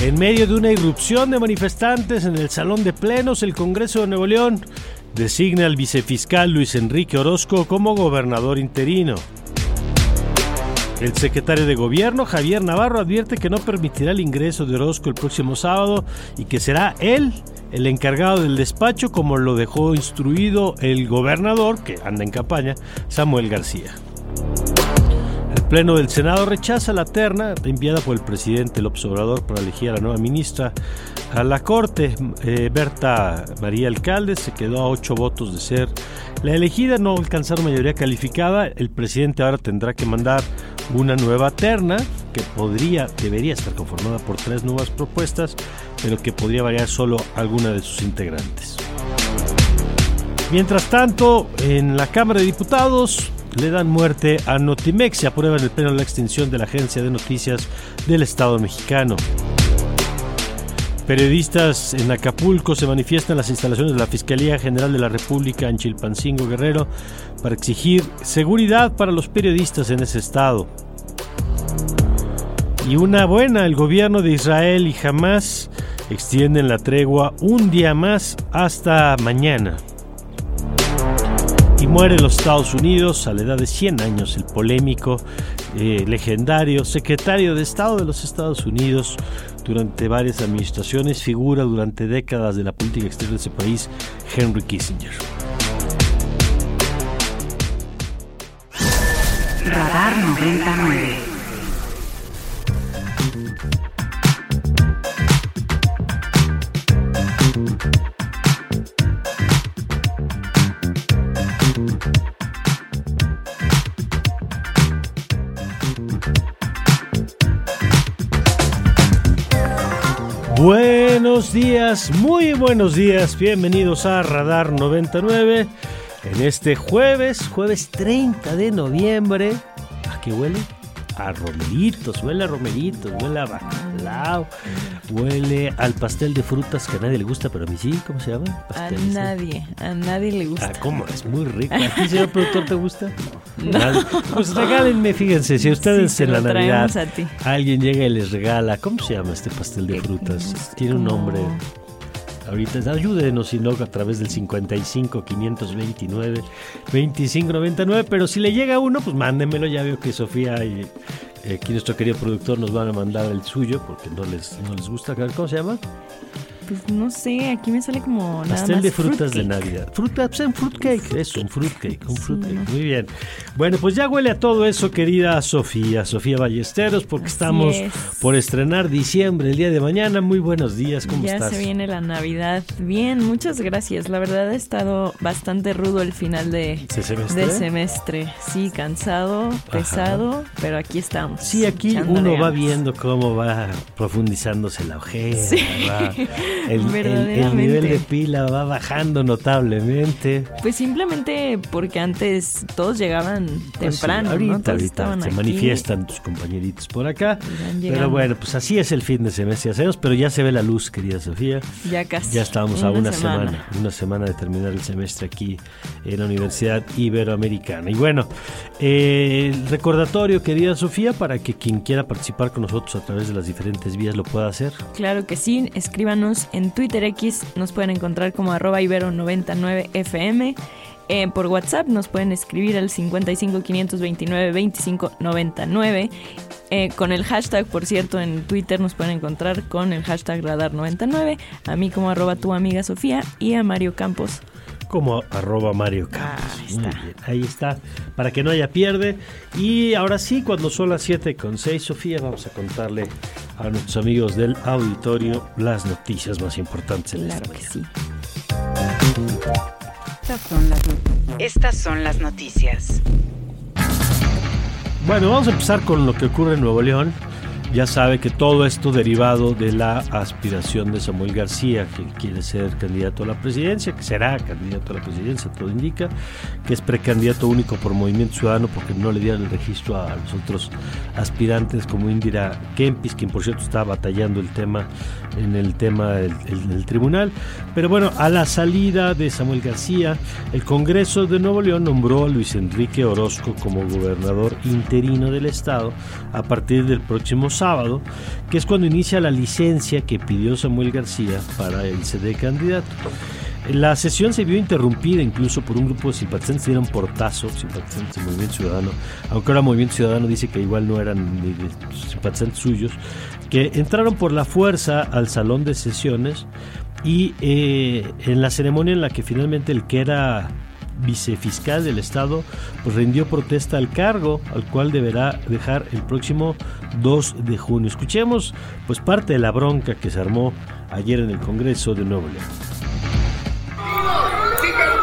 En medio de una irrupción de manifestantes en el Salón de Plenos, el Congreso de Nuevo León designa al vicefiscal Luis Enrique Orozco como gobernador interino. El secretario de Gobierno, Javier Navarro, advierte que no permitirá el ingreso de Orozco el próximo sábado y que será él el encargado del despacho como lo dejó instruido el gobernador, que anda en campaña, Samuel García. Pleno del Senado rechaza la terna enviada por el presidente López Obrador para elegir a la nueva ministra a la Corte. Eh, Berta María Alcalde se quedó a ocho votos de ser la elegida, no alcanzaron mayoría calificada. El presidente ahora tendrá que mandar una nueva terna que podría, debería estar conformada por tres nuevas propuestas, pero que podría variar solo alguna de sus integrantes. Mientras tanto, en la Cámara de Diputados, le dan muerte a Notimex y aprueban el pleno la extinción de la agencia de noticias del Estado mexicano. Periodistas en Acapulco se manifiestan en las instalaciones de la Fiscalía General de la República en Chilpancingo Guerrero para exigir seguridad para los periodistas en ese estado. Y una buena, el gobierno de Israel y Hamas extienden la tregua un día más hasta mañana. Y muere en los Estados Unidos a la edad de 100 años el polémico, eh, legendario secretario de Estado de los Estados Unidos durante varias administraciones, figura durante décadas de la política exterior de ese país, Henry Kissinger. Radar 99. Buenos días, muy buenos días, bienvenidos a Radar 99 en este jueves, jueves 30 de noviembre. ¿A qué huele? A romeritos, huele a romeritos, huele a bacalao, huele al pastel de frutas que a nadie le gusta, pero a mí sí, ¿cómo se llama? A Pastel, sí. nadie, a nadie le gusta. Ah, ¿cómo? Es muy rico. ¿A ti, señor productor, te gusta? Nadie. Pues regálenme, fíjense, si ustedes Sí, en la Navidad a alguien llega y les regala, ¿cómo se llama este pastel de frutas? Tiene un nombre. Ahorita ayúdenos, si no, a través del 55 529 25 99. Pero si le llega uno, pues mándenmelo. Ya veo que Sofía y eh, aquí nuestro querido productor nos van a mandar el suyo porque no les, no les gusta. ¿Cómo se llama? Pues no sé, aquí me sale como nada Pastel más de frutas de. Navidad. Fruta, pues un fruitcake. Eso, un fruitcake. Un Sí, fruitcake. ¿no? Muy bien. Bueno, pues ya huele a todo eso, querida Sofía. Sofía Ballesteros, porque Así estamos es. por estrenar diciembre el día de mañana. Muy buenos días. ¿Cómo ya estás? se viene la Navidad. Bien, muchas gracias. La verdad ha estado bastante rudo el final de, ¿Ese semestre? de semestre. Sí, cansado, pesado, pero aquí estamos. Sí, aquí uno va viendo cómo va profundizándose la ojera, Sí, va- el, el- nivel de pila va bajando notablemente. Pues simplemente porque antes todos llegaban Pues sí, temprano, ahorita, ¿no? Todos ahorita estaban se aquí. manifiestan tus compañeritos por acá. Pero bueno, pues así es el fin de semestre, pero ya se ve la luz, querida Sofía. Ya casi. Ya estábamos a una semana. una semana de terminar el semestre aquí en la Universidad Iberoamericana. Y bueno, eh, el recordatorio, querida Sofía, para que quien quiera participar con nosotros a través de las diferentes vías lo pueda hacer. Claro que sí, escríbanos en Twitter X, nos pueden encontrar como arroba ibero99fm, Eh, por WhatsApp nos pueden escribir al 55 529 25 99. con el hashtag, por cierto, en Twitter nos pueden encontrar con el hashtag Radar99. A mí como arroba tu amiga Sofía y a Mario Campos como arroba Mario Campos. ahí está. Para que no haya pierde. Y ahora sí, cuando son las 7 con 6, Sofía, vamos a contarle a nuestros amigos del auditorio las noticias más importantes. claro que sí. Estas son las noticias. Bueno, vamos a empezar con lo que ocurre en Nuevo León ya sabe que todo esto derivado de la aspiración de Samuel García, que quiere ser candidato a la presidencia, que será candidato a la presidencia, todo indica, que es precandidato único por Movimiento Ciudadano porque no le dieron el registro a los otros aspirantes como Indira Kempis, quien por cierto está batallando el tema en el tema del, tribunal. Pero bueno, a la salida de Samuel García, el Congreso de Nuevo León nombró a Luis Enrique Orozco como gobernador interino del estado a partir del próximo sábado, que es cuando inicia la licencia que pidió Samuel García para el CD candidato. La sesión se vio interrumpida incluso por un grupo de simpatizantes dieron portazo, simpatizantes del Movimiento Ciudadano, aunque ahora Movimiento Ciudadano dice que igual no eran ni simpatizantes suyos, que entraron por la fuerza al salón de sesiones y eh, en la ceremonia en la que finalmente el que era vicefiscal del estado pues rindió protesta al cargo al cual deberá dejar el próximo 2 de junio. Escuchemos pues parte de la bronca que se armó ayer en el Congreso de Nuevo León.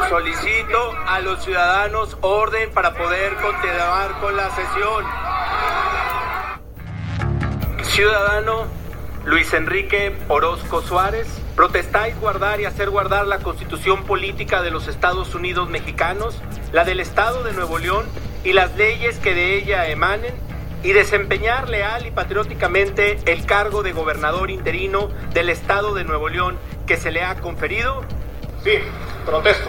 Solicito a los ciudadanos orden para poder continuar con la sesión. Ciudadano Luis Enrique Orozco Suárez, protestáis guardar y hacer guardar la constitución política de los Estados Unidos mexicanos, la del Estado de Nuevo León y las leyes que de ella emanen, y desempeñar leal y patrióticamente el cargo de gobernador interino del Estado de Nuevo León que se le ha conferido? Sí, protesto.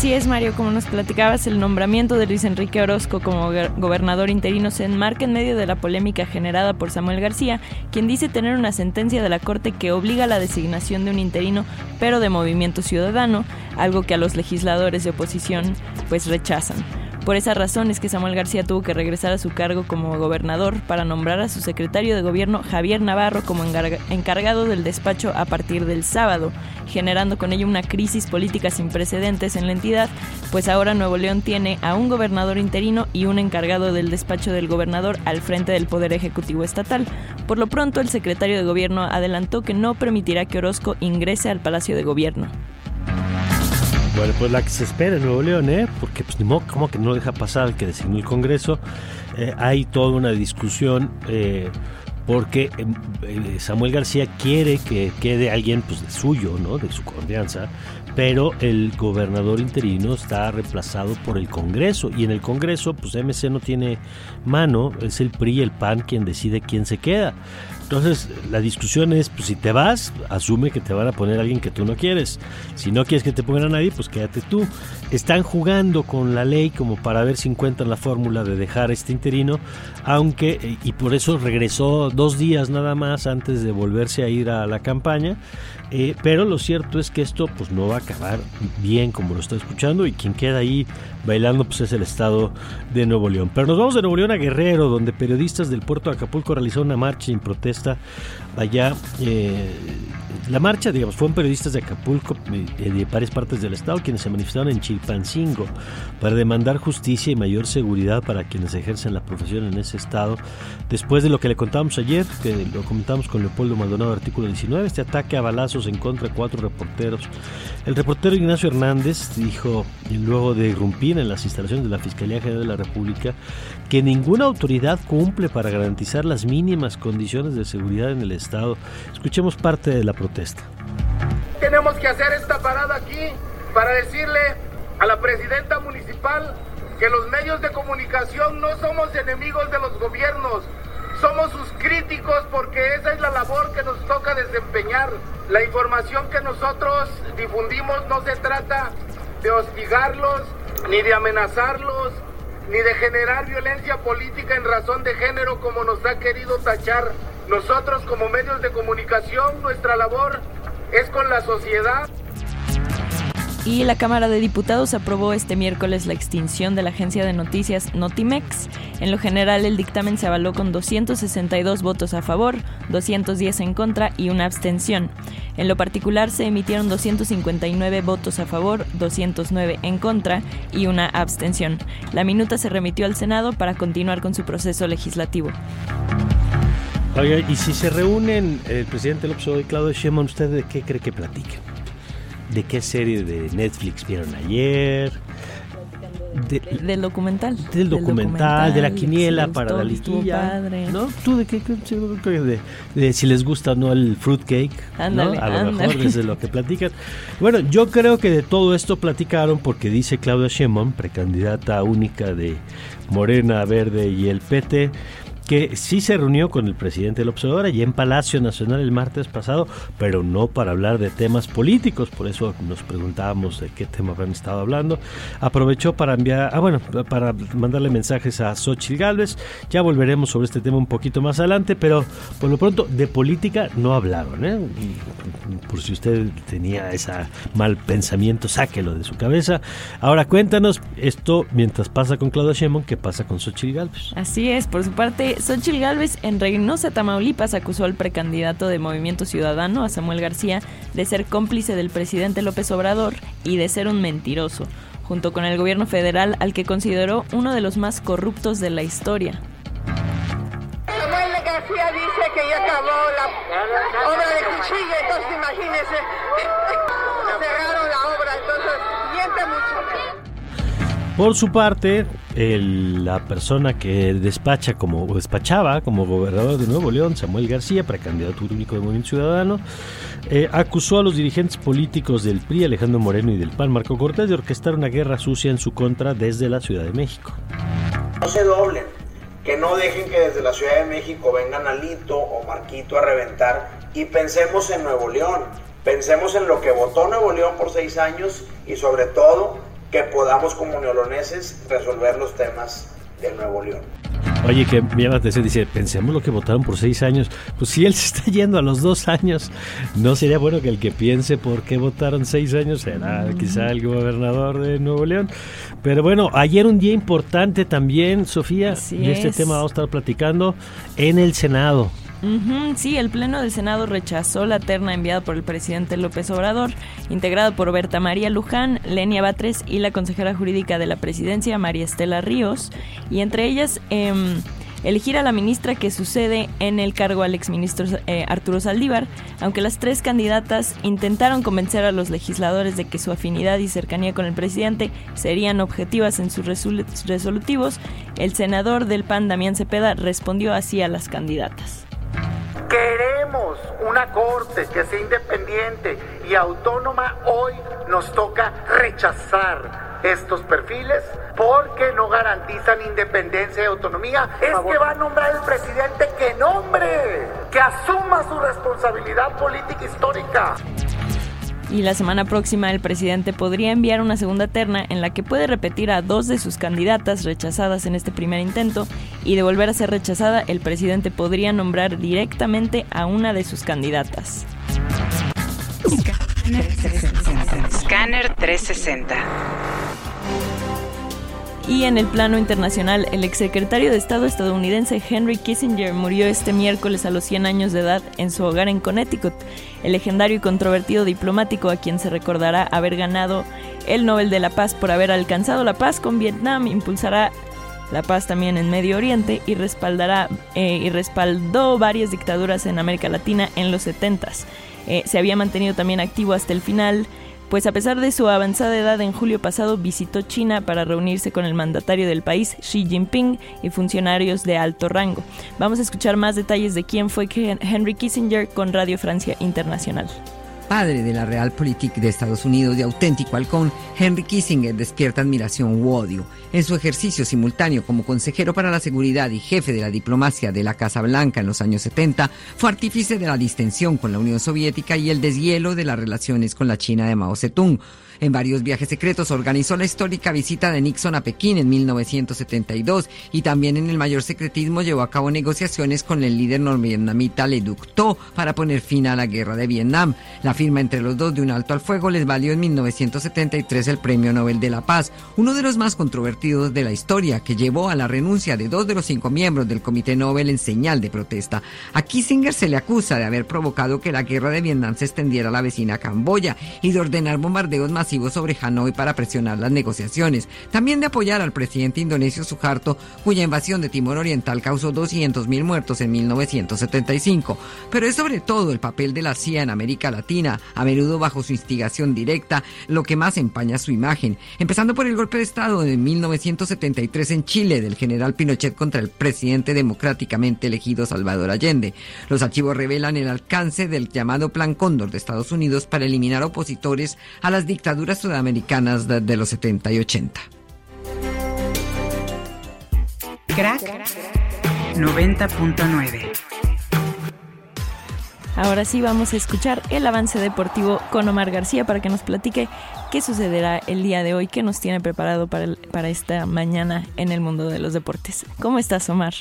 Así es, Mario, como nos platicabas, el nombramiento de Luis Enrique Orozco como gobernador interino se enmarca en medio de la polémica generada por Samuel García, quien dice tener una sentencia de la Corte que obliga a la designación de un interino, pero de movimiento ciudadano, algo que a los legisladores de oposición pues rechazan. Por esa razón es que Samuel García tuvo que regresar a su cargo como gobernador para nombrar a su secretario de gobierno Javier Navarro como encargado del despacho a partir del sábado, generando con ello una crisis política sin precedentes en la entidad, pues ahora Nuevo León tiene a un gobernador interino y un encargado del despacho del gobernador al frente del Poder Ejecutivo Estatal. Por lo pronto, el secretario de gobierno adelantó que no permitirá que Orozco ingrese al Palacio de Gobierno. Bueno, pues la que se espera en Nuevo León, ¿eh? Porque pues ni modo, como que no deja pasar el que designó el Congreso. Eh, hay toda una discusión eh, porque eh, Samuel García quiere que quede alguien pues de suyo, ¿no? De su confianza, pero el gobernador interino está reemplazado por el Congreso y en el Congreso pues MC no tiene mano, es el PRI y el PAN quien decide quién se queda. Entonces, la discusión es, pues si te vas, asume que te van a poner a alguien que tú no quieres. Si no quieres que te pongan a nadie, pues quédate tú. Están jugando con la ley como para ver si encuentran la fórmula de dejar este interino, aunque, eh, y por eso regresó dos días nada más antes de volverse a ir a la campaña. Eh, pero lo cierto es que esto pues no va a acabar bien como lo está escuchando y quien queda ahí bailando pues es el estado de Nuevo León. Pero nos vamos de Nuevo León a Guerrero, donde periodistas del puerto de Acapulco realizaron una marcha en protesta allá. Eh, la marcha, digamos, fueron periodistas de Acapulco eh, de varias partes del estado quienes se manifestaron en Chilpancingo para demandar justicia y mayor seguridad para quienes ejercen la profesión en ese estado. Después de lo que le contamos ayer, que lo comentamos con Leopoldo Maldonado, artículo 19, este ataque a balazos en contra de cuatro reporteros. El reportero Ignacio Hernández dijo, luego de irrumpir en las instalaciones de la Fiscalía General de la República, que ninguna autoridad cumple para garantizar las mínimas condiciones de seguridad en el estado. Escuchemos parte de la protesta. Tenemos que hacer esta parada aquí para decirle a la presidenta municipal que los medios de comunicación no somos enemigos de los gobiernos, somos sus críticos porque esa es la labor que nos toca desempeñar. La información que nosotros difundimos no se trata de hostigarlos, ni de amenazarlos, ni de generar violencia política en razón de género como nos ha querido tachar. Nosotros como medios de comunicación, nuestra labor es con la sociedad. Y la Cámara de Diputados aprobó este miércoles la extinción de la agencia de noticias Notimex. En lo general, el dictamen se avaló con 262 votos a favor, 210 en contra y una abstención. En lo particular, se emitieron 259 votos a favor, 209 en contra y una abstención. La minuta se remitió al Senado para continuar con su proceso legislativo. Y si se reúnen el presidente López Obrador y Claudio Sheinbaum, ¿usted de qué cree que platiquen? ¿De qué serie de Netflix vieron ayer? del documental. Del documental, de la quiniela para la liguilla. ¿No? ¿Tú de qué? De, de, si les gusta o no el fruitcake. ¿no? A lo mejor desde lo que platican. Bueno, yo creo que de todo esto platicaron porque dice Claudia Sheinbaum, precandidata única de Morena, Verde y el PT, que sí se reunió con el presidente López Obrador allí en Palacio Nacional el martes pasado, pero no para hablar de temas políticos, por eso nos preguntábamos de qué tema habrán estado hablando. Aprovechó para enviar, ah bueno, para mandarle mensajes a Xochitl Gálvez, ya volveremos sobre este tema un poquito más adelante, pero por lo pronto de política no hablaron, ¿eh? Por si usted tenía ese mal pensamiento, sáquelo de su cabeza. Ahora cuéntanos esto mientras pasa con Claudia Sheinbaum, ¿qué pasa con Xochitl Gálvez? Así es, por su parte Xochitl Gálvez en Reynosa, Tamaulipas, acusó al precandidato de Movimiento Ciudadano, a Samuel García, de ser cómplice del presidente López Obrador y de ser un mentiroso, junto con el gobierno federal al que consideró uno de los más corruptos de la historia. Samuel García dice que ya acabó la obra de Cuchilla, entonces imagínese, cerraron la obra, Por su parte, la persona que despacha como despachaba como gobernador de Nuevo León, Samuel García, precandidato único del Movimiento Ciudadano, eh, acusó a los dirigentes políticos del PRI, Alejandro Moreno y del PAN, Marco Cortés, de orquestar una guerra sucia en su contra desde la Ciudad de México. No se doblen, que no dejen que desde la Ciudad de México vengan Alito o Marquito a reventar y pensemos en Nuevo León, pensemos en lo que votó Nuevo León por seis años y sobre todo que podamos como neoloneses resolver los temas de Nuevo León. Oye, que me llama la atención, dice, pensemos lo que votaron por seis años. Pues si él se está yendo a los dos años, ¿no sería bueno que el que piense por qué votaron seis años será quizá el gobernador de Nuevo León? Pero bueno, ayer un día importante también, Sofía, y este tema vamos a estar platicando en el Senado sí, el Pleno del Senado rechazó la terna enviada por el presidente López Obrador, integrada por Berta María Luján, Lenia Batres y la consejera jurídica de la presidencia, María Estela Ríos, y entre ellas em, elegir a la ministra que sucede en el cargo al exministro eh, Arturo Saldívar, aunque las tres candidatas intentaron convencer a los legisladores de que su afinidad y cercanía con el presidente serían objetivas en sus resolutivos, el senador del PAN, Damián Cepeda, respondió así a las candidatas. Queremos una corte que sea independiente y autónoma. Hoy nos toca rechazar estos perfiles porque no garantizan independencia y autonomía. Es que va a nombrar el presidente que nombre, que asuma su responsabilidad política histórica y la semana próxima el presidente podría enviar una segunda terna en la que puede repetir a dos de sus candidatas rechazadas en este primer intento y de volver a ser rechazada el presidente podría nombrar directamente a una de sus candidatas. Scanner 360. Y en el plano internacional, el exsecretario de Estado estadounidense Henry Kissinger murió este miércoles a los 100 años de edad en su hogar en Connecticut. El legendario y controvertido diplomático a quien se recordará haber ganado el Nobel de la Paz por haber alcanzado la paz con Vietnam impulsará la paz también en Medio Oriente y respaldará eh, y respaldó varias dictaduras en América Latina en los 70 eh, se había mantenido también activo hasta el final pues a pesar de su avanzada edad en julio pasado visitó China para reunirse con el mandatario del país, Xi Jinping, y funcionarios de alto rango. Vamos a escuchar más detalles de quién fue Henry Kissinger con Radio Francia Internacional padre de la Realpolitik de Estados Unidos de auténtico halcón, Henry Kissinger despierta admiración u odio. En su ejercicio simultáneo como consejero para la seguridad y jefe de la diplomacia de la Casa Blanca en los años 70, fue artífice de la distensión con la Unión Soviética y el deshielo de las relaciones con la China de Mao Zedong. En varios viajes secretos organizó la histórica visita de Nixon a Pekín en 1972 y también en el mayor secretismo llevó a cabo negociaciones con el líder norvietnamita Le Duc Tho para poner fin a la guerra de Vietnam. La firma entre los dos de un alto al fuego les valió en 1973 el Premio Nobel de la Paz, uno de los más controvertidos de la historia, que llevó a la renuncia de dos de los cinco miembros del Comité Nobel en señal de protesta. A Kissinger se le acusa de haber provocado que la guerra de Vietnam se extendiera a la vecina Camboya y de ordenar bombardeos masivos sobre Hanoi para presionar las negociaciones. También de apoyar al presidente indonesio Suharto, cuya invasión de Timor Oriental causó 200.000 muertos en 1975. Pero es sobre todo el papel de la CIA en América Latina, a menudo bajo su instigación directa, lo que más empaña su imagen. Empezando por el golpe de Estado de 1973 en Chile del general Pinochet contra el presidente democráticamente elegido Salvador Allende. Los archivos revelan el alcance del llamado Plan Cóndor de Estados Unidos para eliminar opositores a las dictaduras sudamericanas de, los 70 y 80. Crack 90.9 Ahora sí vamos a escuchar el avance deportivo con Omar García para que nos platique qué sucederá el día de hoy, qué nos tiene preparado para, para esta mañana en el mundo de los deportes. ¿Cómo estás, Omar?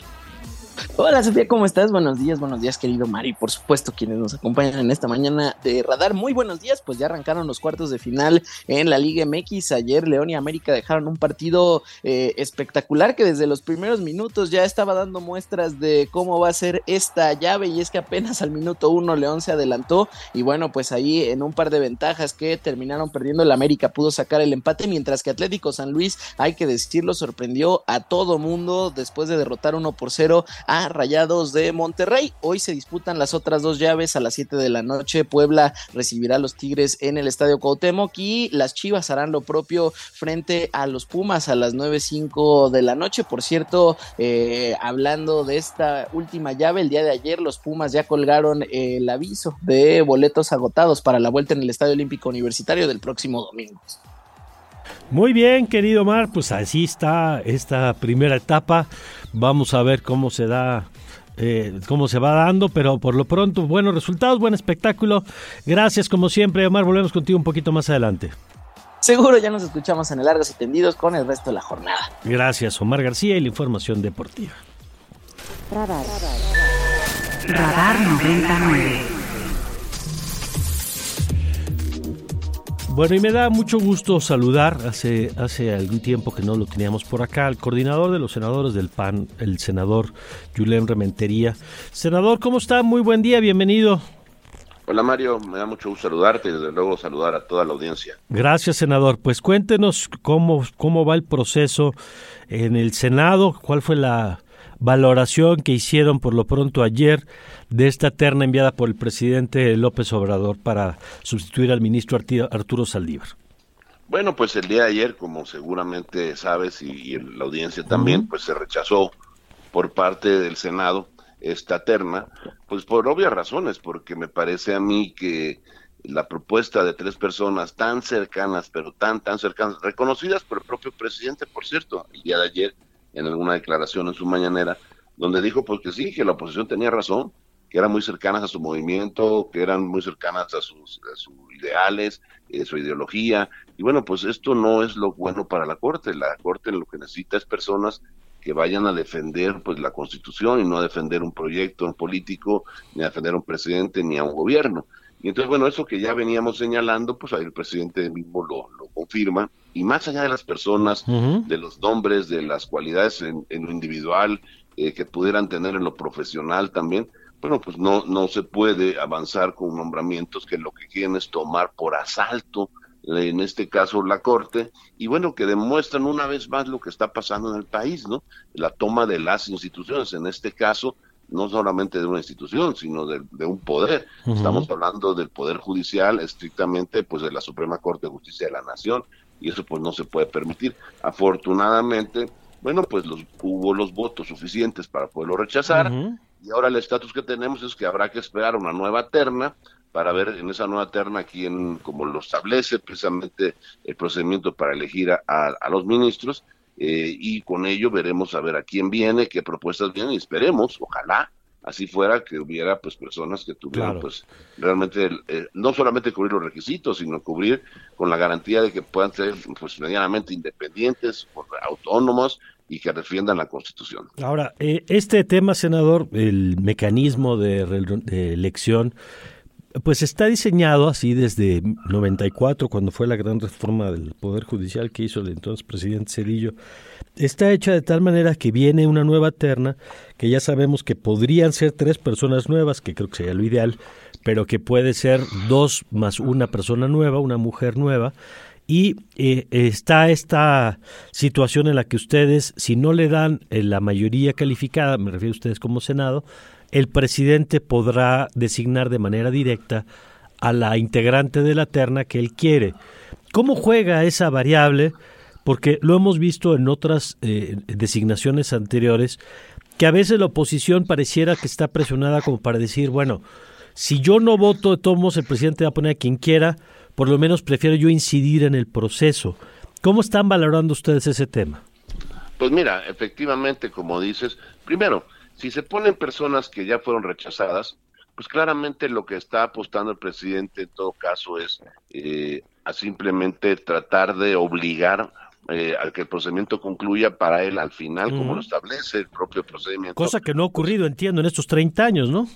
Hola Sofía, ¿cómo estás? Buenos días, buenos días querido Mari, por supuesto quienes nos acompañan en esta mañana de Radar. Muy buenos días, pues ya arrancaron los cuartos de final en la Liga MX. Ayer León y América dejaron un partido eh, espectacular que desde los primeros minutos ya estaba dando muestras de cómo va a ser esta llave y es que apenas al minuto uno León se adelantó y bueno, pues ahí en un par de ventajas que terminaron perdiendo el América pudo sacar el empate, mientras que Atlético San Luis, hay que decirlo, sorprendió a todo mundo después de derrotar 1 por 0 a Rayados de Monterrey. Hoy se disputan las otras dos llaves a las 7 de la noche. Puebla recibirá a los Tigres en el Estadio Cuauhtémoc y las Chivas harán lo propio frente a los Pumas a las 9.05 de la noche. Por cierto, eh, hablando de esta última llave, el día de ayer los Pumas ya colgaron el aviso de boletos agotados para la vuelta en el Estadio Olímpico Universitario del próximo domingo. Muy bien, querido Mar, pues así está esta primera etapa. Vamos a ver cómo se da, eh, cómo se va dando, pero por lo pronto buenos resultados, buen espectáculo. Gracias como siempre, Omar. Volvemos contigo un poquito más adelante. Seguro ya nos escuchamos en el Largos y Tendidos con el resto de la jornada. Gracias, Omar García y la información deportiva. Radar. Radar 99. Bueno, y me da mucho gusto saludar, hace, hace algún tiempo que no lo teníamos por acá, al coordinador de los senadores del PAN, el senador Julián Rementería. Senador, ¿cómo está? Muy buen día, bienvenido. Hola Mario, me da mucho gusto saludarte y desde luego saludar a toda la audiencia. Gracias, senador. Pues cuéntenos cómo, cómo va el proceso en el Senado, cuál fue la valoración que hicieron por lo pronto ayer de esta terna enviada por el presidente López Obrador para sustituir al ministro Arturo Saldívar? Bueno, pues el día de ayer, como seguramente sabes y, la audiencia también, pues se rechazó por parte del Senado esta terna, pues por obvias razones, porque me parece a mí que la propuesta de tres personas tan cercanas, pero tan, tan cercanas, reconocidas por el propio presidente, por cierto, el día de ayer, en alguna declaración en su mañanera, donde dijo pues que sí, que la oposición tenía razón, que eran muy cercanas a su movimiento, que eran muy cercanas a sus, ideales, a su ideología. Y bueno, pues esto no es lo bueno para la Corte. La Corte lo que necesita es personas que vayan a defender pues la Constitución y no a defender un proyecto político, ni a defender a un presidente, ni a un gobierno. Y entonces, bueno, eso que ya veníamos señalando, pues ahí el presidente mismo lo, lo confirma. Y más allá de las personas, de los nombres, de las cualidades en, lo individual eh, que pudieran tener en lo profesional también, bueno, pues no, no se puede avanzar con nombramientos que lo que quieren es tomar por asalto, eh, en este caso la Corte, y bueno, que demuestran una vez más lo que está pasando en el país, ¿no? La toma de las instituciones, en este caso, no solamente de una institución, sino de, un poder. Estamos hablando del Poder Judicial, estrictamente, pues de la Suprema Corte de Justicia de la Nación, y eso pues no se puede permitir. Afortunadamente, bueno, pues los, hubo los votos suficientes para poderlo rechazar, y ahora el estatus que tenemos es que habrá que esperar una nueva terna para ver en esa nueva terna quién, como lo establece precisamente el procedimiento para elegir a, los ministros, eh, y con ello veremos a ver a quién viene, qué propuestas vienen, y esperemos, ojalá, así fuera que hubiera pues personas que tuvieran pues realmente eh, no solamente cubrir los requisitos sino cubrir con la garantía de que puedan ser pues medianamente independientes autónomos y que defiendan la constitución. Ahora eh, este tema senador el mecanismo de, de elección pues está diseñado así desde 94, cuando fue la gran reforma del Poder Judicial que hizo el entonces presidente Cedillo. Está hecha de tal manera que viene una nueva terna, que ya sabemos que podrían ser tres personas nuevas, que creo que sería lo ideal, pero que puede ser dos más una persona nueva, una mujer nueva. Y eh, está esta situación en la que ustedes, si no le dan eh, la mayoría calificada, me refiero a ustedes como Senado, el presidente podrá designar de manera directa a la integrante de la terna que él quiere. ¿Cómo juega esa variable? Porque lo hemos visto en otras eh, designaciones anteriores, que a veces la oposición pareciera que está presionada como para decir, bueno, si yo no voto de todos el presidente va a poner a quien quiera, por lo menos prefiero yo incidir en el proceso. ¿Cómo están valorando ustedes ese tema? Pues mira, efectivamente, como dices, primero, si se ponen personas que ya fueron rechazadas, pues claramente lo que está apostando el presidente en todo caso es eh, a simplemente tratar de obligar eh, al que el procedimiento concluya para él al final, como lo establece el propio procedimiento. Cosa que no ha ocurrido, entiendo, en estos 30 años, ¿no?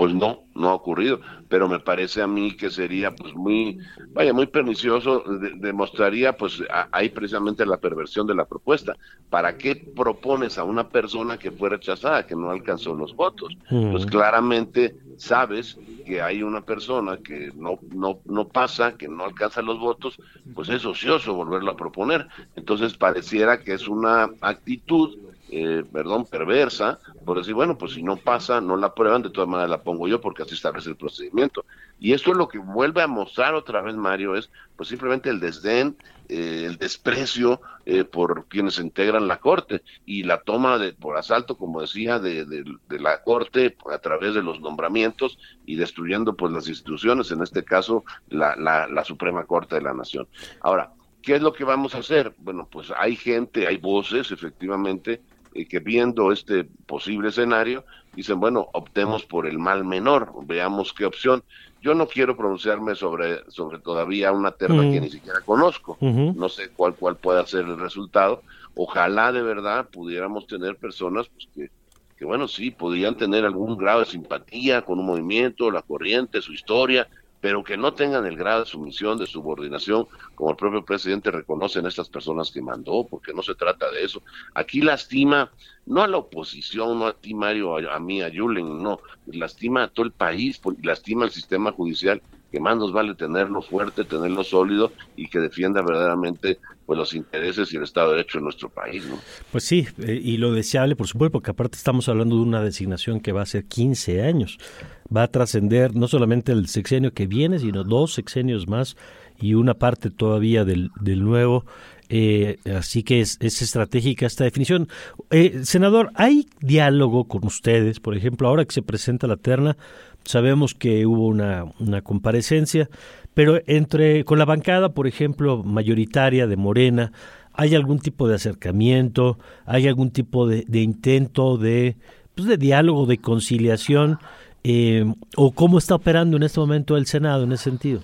Pues no, no ha ocurrido, pero me parece a mí que sería pues muy, vaya, muy pernicioso, demostraría pues ahí precisamente la perversión de la propuesta. ¿Para qué propones a una persona que fue rechazada, que no alcanzó los votos? Pues claramente sabes que hay una persona que no, no, no pasa, que no alcanza los votos, pues es ocioso volverlo a proponer. Entonces pareciera que es una actitud eh, perdón, perversa, por decir, bueno, pues si no pasa, no la prueban, de todas maneras la pongo yo porque así establece el procedimiento. Y esto es lo que vuelve a mostrar otra vez, Mario, es pues simplemente el desdén, eh, el desprecio eh, por quienes integran la Corte y la toma de, por asalto, como decía, de, de, la Corte a través de los nombramientos y destruyendo pues las instituciones, en este caso la, la, la Suprema Corte de la Nación. Ahora, ¿qué es lo que vamos a hacer? Bueno, pues hay gente, hay voces, efectivamente, que viendo este posible escenario dicen, bueno, optemos por el mal menor, veamos qué opción. Yo no quiero pronunciarme sobre, sobre todavía una terna que ni siquiera conozco, no sé cuál, cuál pueda ser el resultado. Ojalá de verdad pudiéramos tener personas pues, que, que, bueno, sí, podrían tener algún grado de simpatía con un movimiento, la corriente, su historia, pero que no tengan el grado de sumisión, de subordinación, como el propio presidente reconoce en estas personas que mandó, porque no se trata de eso. Aquí lastima no a la oposición, no a ti, Mario, a, mí, a Yulen, no, lastima a todo el país, lastima al sistema judicial que más nos vale tenerlo fuerte, tenerlo sólido y que defienda verdaderamente pues los intereses y el Estado de Derecho en nuestro país. Pues sí, eh, y lo deseable, por supuesto, porque aparte estamos hablando de una designación que va a ser 15 años. Va a trascender no solamente el sexenio que viene, sino dos sexenios más y una parte todavía del, del nuevo. Eh, así que es, es, estratégica esta definición. Eh, senador, ¿hay diálogo con ustedes? Por ejemplo, ahora que se presenta la terna, sabemos que hubo una, una comparecencia, pero entre con la bancada, por ejemplo, mayoritaria de Morena, ¿hay algún tipo de acercamiento? ¿Hay algún tipo de, intento de, pues de diálogo, de conciliación? Eh, ¿O cómo está operando en este momento el Senado en ese sentido?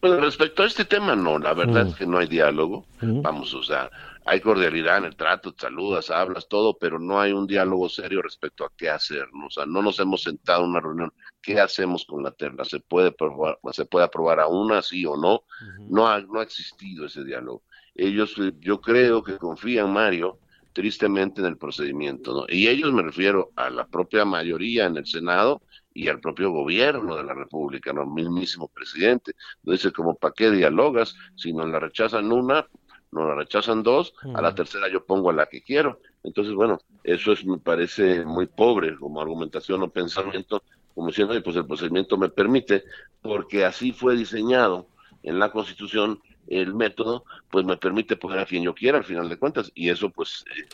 Bueno, respecto a este tema, no, la verdad es mm. que no hay diálogo. Mm. Vamos, o sea, hay cordialidad en el trato, saludas, hablas, todo, pero no hay un diálogo serio respecto a qué hacer. O sea, no nos hemos sentado en una reunión. ¿Qué hacemos con la terna? ¿Se puede aprobar, se puede aprobar a una, sí o no? no, ha, no ha existido ese diálogo. Ellos, eh, yo creo que confían, Mario, tristemente en el procedimiento. ¿no? Y ellos me refiero a la propia mayoría en el Senado y al propio gobierno de la República, ¿no? el mismísimo presidente. No dice como, ¿para qué dialogas? Si nos la rechazan una, nos la rechazan dos, a la tercera yo pongo a la que quiero. Entonces, bueno, eso es, me parece muy pobre como argumentación o pensamiento, como diciendo, pues el procedimiento me permite, porque así fue diseñado en la Constitución el método, pues me permite poner a quien yo quiera al final de cuentas, y eso pues eh,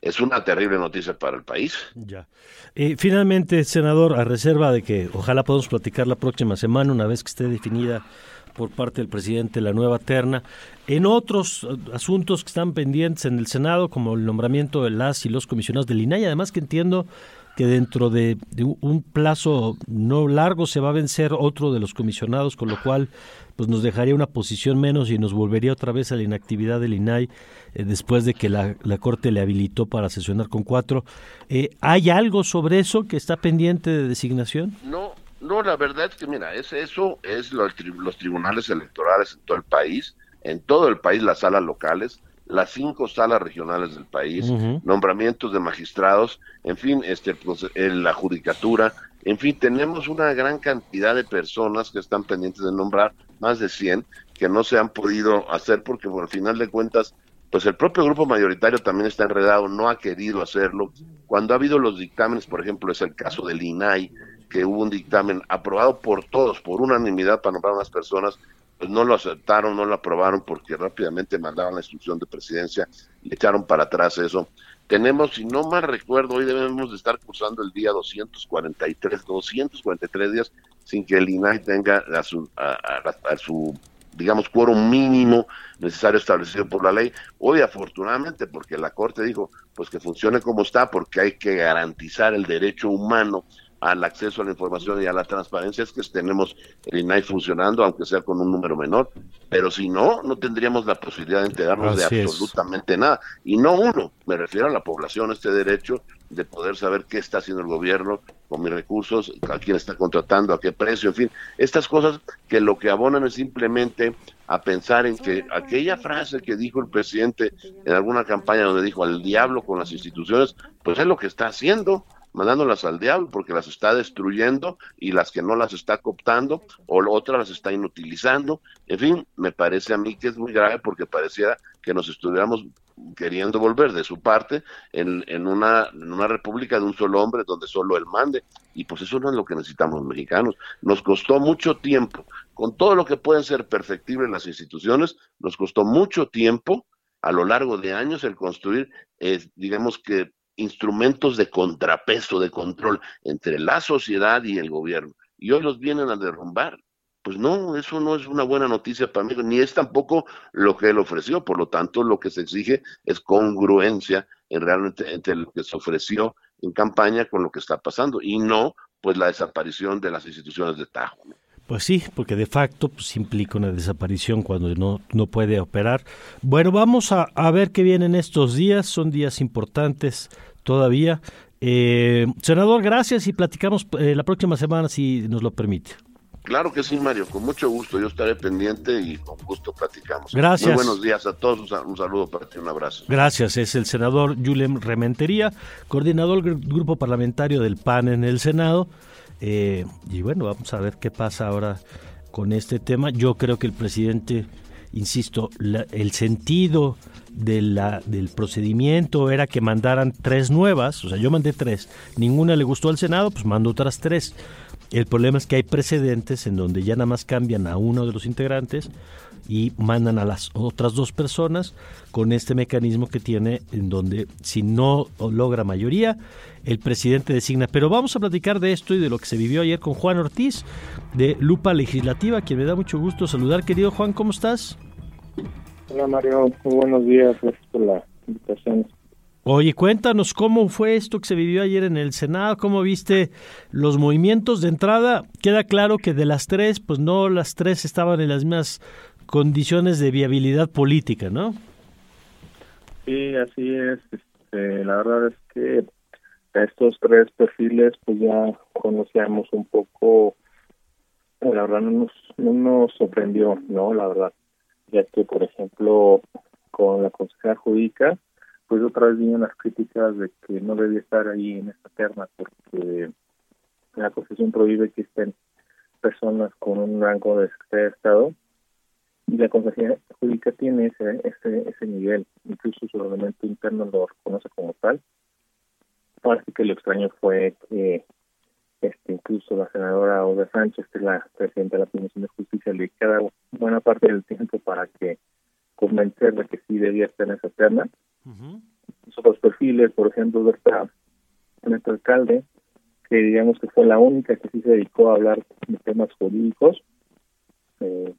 es una terrible noticia para el país. Ya. Y finalmente, senador, a reserva de que ojalá podamos platicar la próxima semana, una vez que esté definida por parte del presidente la nueva terna, en otros eh, asuntos que están pendientes en el Senado, como el nombramiento de las y los comisionados del INAI, además que entiendo que dentro de, un plazo no largo se va a vencer otro de los comisionados, con lo cual pues nos dejaría una posición menos y nos volvería otra vez a la inactividad del INAI eh, después de que la, Corte le habilitó para sesionar con cuatro. Eh, ¿Hay algo sobre eso que está pendiente de designación? No, no, la verdad es que mira, es eso, es los, los tribunales electorales en todo el país, en todo el país las salas locales, las cinco salas regionales del país, nombramientos de magistrados, en fin, este, pues, la judicatura, en fin, tenemos una gran cantidad de personas que están pendientes de nombrar, más de 100, que no se han podido hacer porque, al final de cuentas, pues el propio grupo mayoritario también está enredado, no ha querido hacerlo. Cuando ha habido los dictámenes, por ejemplo, es el caso del INAI, que hubo un dictamen aprobado por todos, por unanimidad para nombrar a unas personas, pues no lo aceptaron, no lo aprobaron porque rápidamente mandaban la instrucción de presidencia y echaron para atrás eso. Tenemos, si no mal recuerdo, hoy debemos de estar cursando el día 243, 243 días sin que el INAI tenga a su, su digamos, quórum mínimo necesario establecido por la ley. Hoy, afortunadamente, porque la Corte dijo, pues que funcione como está, porque hay que garantizar el derecho humano al acceso a la información y a la transparencia es que tenemos el INAI funcionando, aunque sea con un número menor, pero si no, no tendríamos la posibilidad de enterarnos de absolutamente nada. Y no uno, me refiero a la población, este derecho de poder saber qué está haciendo el gobierno con mis recursos, a quién está contratando, a qué precio, en fin, estas cosas que lo que abonan es simplemente a pensar en que aquella frase que dijo el presidente en alguna campaña donde dijo al diablo con las instituciones, pues es lo que está haciendo mandándolas al diablo porque las está destruyendo y las que no las está cooptando o otras las está inutilizando. En fin, me parece a mí que es muy grave porque pareciera que nos estuviéramos queriendo volver de su parte en, en, una, en una república de un solo hombre donde solo él mande. Y pues eso no es lo que necesitamos los mexicanos. Nos costó mucho tiempo, con todo lo que pueden ser perfectibles las instituciones, nos costó mucho tiempo a lo largo de años el construir, eh, digamos que instrumentos de contrapeso, de control entre la sociedad y el gobierno. Y hoy los vienen a derrumbar. Pues no, eso no es una buena noticia para mí, ni es tampoco lo que él ofreció. Por lo tanto, lo que se exige es congruencia en realmente entre lo que se ofreció en campaña con lo que está pasando y no pues la desaparición de las instituciones de Tajo. Pues sí, porque de facto pues, implica una desaparición cuando no, no puede operar. Bueno, vamos a, ver qué vienen estos días. Son días importantes todavía. Eh, senador, gracias y platicamos eh, la próxima semana si nos lo permite. Claro que sí, Mario, con mucho gusto. Yo estaré pendiente y con gusto platicamos. Gracias. Muy buenos días a todos. Un saludo para ti, un abrazo. Gracias. Es el senador Julem Rementería, coordinador del grupo parlamentario del PAN en el Senado. Eh, y bueno, vamos a ver qué pasa ahora con este tema. Yo creo que el presidente, insisto, el sentido de la, del procedimiento era que mandaran tres nuevas, o sea, yo mandé tres, ninguna le gustó al Senado, pues mando otras tres. El problema es que hay precedentes en donde ya nada más cambian a uno de los integrantes y mandan a las otras dos personas con este mecanismo que tiene en donde si no logra mayoría, el presidente designa. Pero vamos a platicar de esto y de lo que se vivió ayer con Juan Ortiz de Lupa Legislativa, quien me da mucho gusto saludar. Querido Juan, ¿cómo estás? Hola Mario, muy buenos días, gracias por la invitación. Oye, cuéntanos cómo fue esto que se vivió ayer en el Senado, cómo viste los movimientos de entrada. Queda claro que de las tres, pues no las tres estaban en las mismas condiciones de viabilidad política, ¿no? Sí, así es. Este, la verdad es que estos tres perfiles, pues ya conocíamos un poco, la verdad no nos, no nos sorprendió, ¿no? La verdad, ya que, por ejemplo, con la consejera jurídica, pues otra vez vinieron las críticas de que no debía estar ahí en esta terna porque la Constitución prohíbe que estén personas con un rango de de Estado y la Consejería Jurídica tiene ese, ese, ese nivel, incluso su reglamento interno lo reconoce como tal. Ahora sí que lo extraño fue que este, incluso la senadora Olga Sánchez, que es la presidenta de la Comisión de Justicia, le queda buena parte del tiempo para que convencer de que sí debía estar en esa terna. Los otros perfiles, por ejemplo, de esta, nuestro alcalde, que digamos que fue la única que sí se dedicó a hablar de temas jurídicos, eh,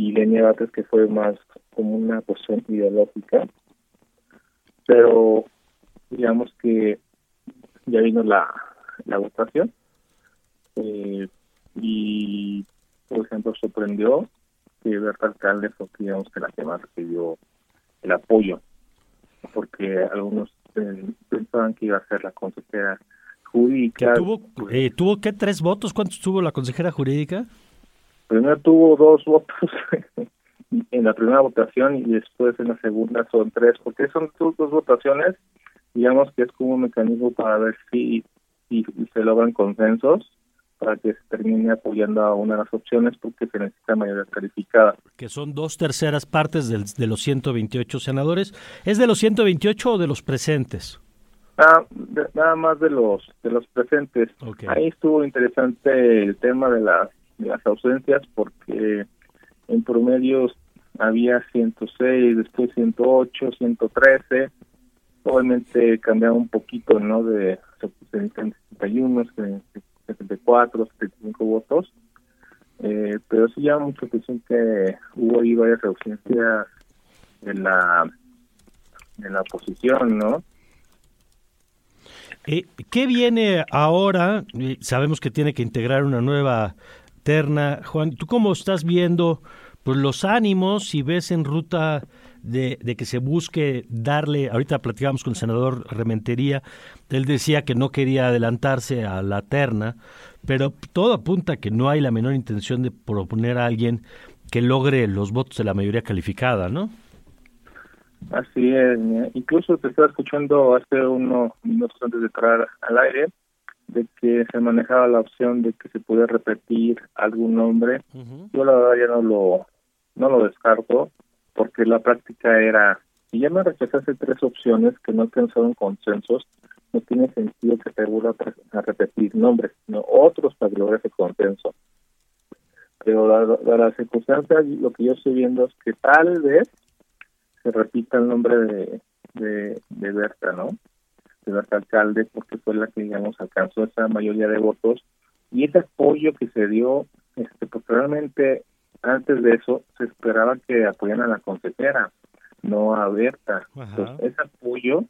y Lenia Bates que fue más como una posición ideológica, pero digamos que ya vino la, la votación eh, y por ejemplo sorprendió que Berta Alcalde fue digamos que la que más recibió el apoyo porque algunos eh, pensaban que iba a ser la consejera jurídica. ¿Tuvo, eh, ¿Tuvo qué tres votos? ¿Cuántos tuvo la consejera jurídica? Primero tuvo dos votos en la primera votación y después en la segunda son tres, porque son dos, votaciones, digamos que es como un mecanismo para ver si, si, se logran consensos para que se termine apoyando a una de las opciones porque se necesita mayoría calificada. Que son dos terceras partes de los 128 senadores. ¿Es de los 128 o de los presentes? Ah, nada más de los de los presentes. Ahí estuvo interesante el tema de las, las ausencias porque en promedio había 106, después 108, 113. Obviamente cambiaba un poquito, ¿no? De 71, 74, 75 votos. Eh, pero sí llama mucha atención que hubo ahí varias ausencias en la, en la oposición, ¿no? Eh, ¿Qué viene ahora? Sabemos que tiene que integrar una nueva terna. Juan, ¿tú cómo estás viendo pues, los ánimos si ves en ruta de, que se busque darle, ahorita platicamos con el senador Rementería, él decía que no quería adelantarse a la terna, pero todo apunta a que no hay la menor intención de proponer a alguien que logre los votos de la mayoría calificada, ¿no? Así es, incluso te estaba escuchando hace unos minutos antes de entrar al aire de que se manejaba la opción de que se pudiera repetir algún nombre. Yo la verdad ya no lo no lo descarto porque la práctica era si ya me rechazaste tres opciones que no alcanzaron consensos, no tiene sentido que te vuelva a repetir nombres, sino otros para lograr ese consenso. Pero la, la circunstancia, lo que yo estoy viendo es que tal vez se repita el nombre de, de, de Berta, ¿no? Berta Alcalde, porque fue la que, digamos, alcanzó esa mayoría de votos. Y ese apoyo que se dio, este, pues realmente antes de eso se esperaba que apoyaran a la consejera, no a Berta. Entonces, ese apoyo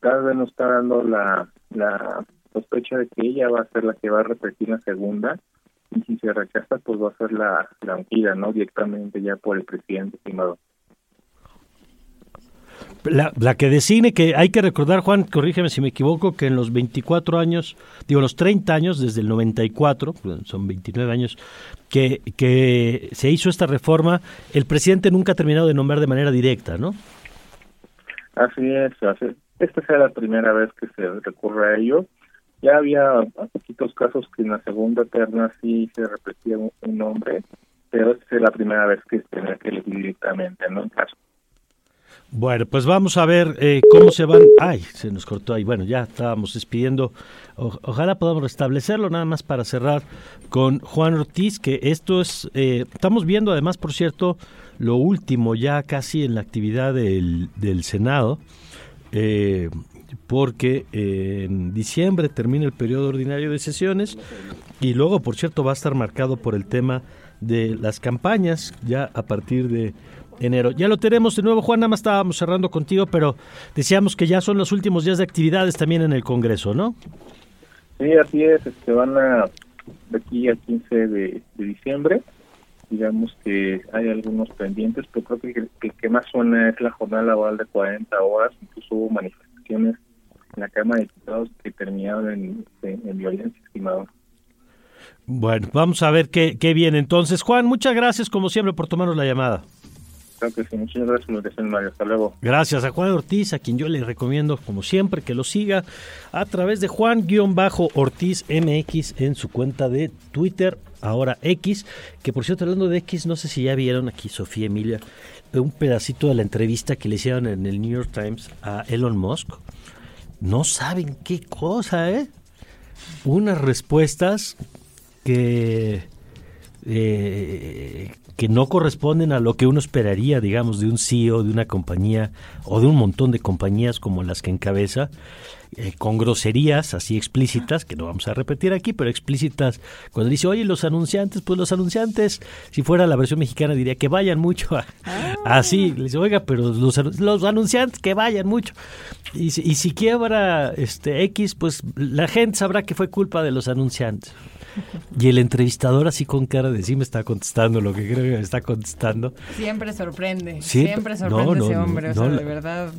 tal vez nos está dando la, la sospecha de que ella va a ser la que va a repetir la segunda y si se rechaza pues va a ser la, la ¿no? Directamente ya por el presidente estimado. La, la, que designe, que hay que recordar, Juan, corrígeme si me equivoco, que en los 24 años, digo, los 30 años, desde el 94, son 29 años, que, que se hizo esta reforma, el presidente nunca ha terminado de nombrar de manera directa, ¿no? Así es, esta sea la primera vez que se recurre a ello. Ya había poquitos casos que en la segunda terna sí se repetía un, nombre, pero esta es la primera vez que se tenía que elegir directamente, ¿no? En caso bueno, pues vamos a ver eh, cómo se van. Ay, se nos cortó ahí. Bueno, ya estábamos despidiendo. ojalá podamos restablecerlo, nada más para cerrar con Juan Ortiz, que esto es. Eh, estamos viendo, además, por cierto, lo último ya casi en la actividad del, del Senado, eh, porque en diciembre termina el periodo ordinario de sesiones y luego, por cierto, va a estar marcado por el tema de las campañas ya a partir de enero. Ya lo tenemos de nuevo, Juan, nada más estábamos cerrando contigo, pero decíamos que ya son los últimos días de actividades también en el Congreso, ¿no? Sí, así es, este, van a, de aquí al 15 de, diciembre, digamos que hay algunos pendientes, pero creo que el, que más suena es la jornada laboral de 40 horas, incluso hubo manifestaciones en la Cámara de Diputados que terminaron en, en, violencia, estimado. Bueno, vamos a ver qué, qué viene entonces. Juan, muchas gracias como siempre por tomarnos la llamada. Muchas gracias, Mario. Hasta luego. Gracias a Juan Ortiz, a quien yo le recomiendo, como siempre, que lo siga a través de Juan-Ortiz MX en su cuenta de Twitter, ahora X. Que por cierto, hablando de X, no sé si ya vieron aquí, Sofía Emilia, un pedacito de la entrevista que le hicieron en el New York Times a Elon Musk. No saben qué cosa, ¿eh? Unas respuestas que eh, que no corresponden a lo que uno esperaría, digamos, de un CEO de una compañía o de un montón de compañías como las que encabeza, eh, con groserías así explícitas, que no vamos a repetir aquí, pero explícitas, cuando dice, oye, los anunciantes, pues los anunciantes, si fuera la versión mexicana diría que vayan mucho, a, ah. así, le dice, oiga, pero los, los anunciantes que vayan mucho. Y, y si quiebra este X, pues la gente sabrá que fue culpa de los anunciantes. Y el entrevistador así con cara de sí me está contestando lo que creo que me está contestando. Siempre sorprende, siempre, sorprende ese hombre, o sea, de verdad.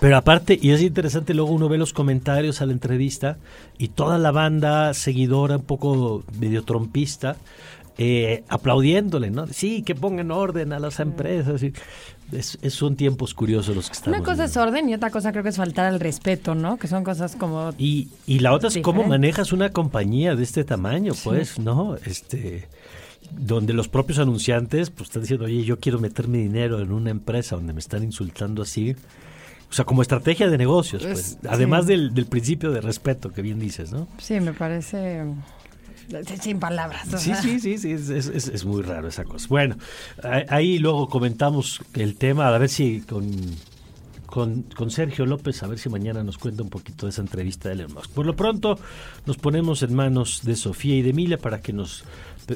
Pero aparte, y es interesante, luego uno ve los comentarios a la entrevista y toda la banda seguidora un poco medio trompista, eh, aplaudiéndole, ¿no? Sí, que pongan orden a las empresas. Es, son tiempos curiosos los que estamos Una cosa es orden y otra cosa creo que es faltar al respeto, ¿no? Que son cosas como... Y, y la otra es cómo manejas una compañía de este tamaño, pues, ¿no? Este donde los propios anunciantes pues están diciendo, oye, yo quiero meter mi dinero en una empresa donde me están insultando así. O sea, como estrategia de negocios, pues. Además del, del principio de respeto que bien dices, ¿no? Sí, me parece sin palabras. Sí, sí, sí, sí, es, es, muy raro esa cosa. Bueno, ahí luego comentamos el tema, a ver si con, con, Sergio López, a ver si mañana nos cuenta un poquito de esa entrevista de Elon Musk. Por lo pronto, nos ponemos en manos de Sofía y de Emilia para que nos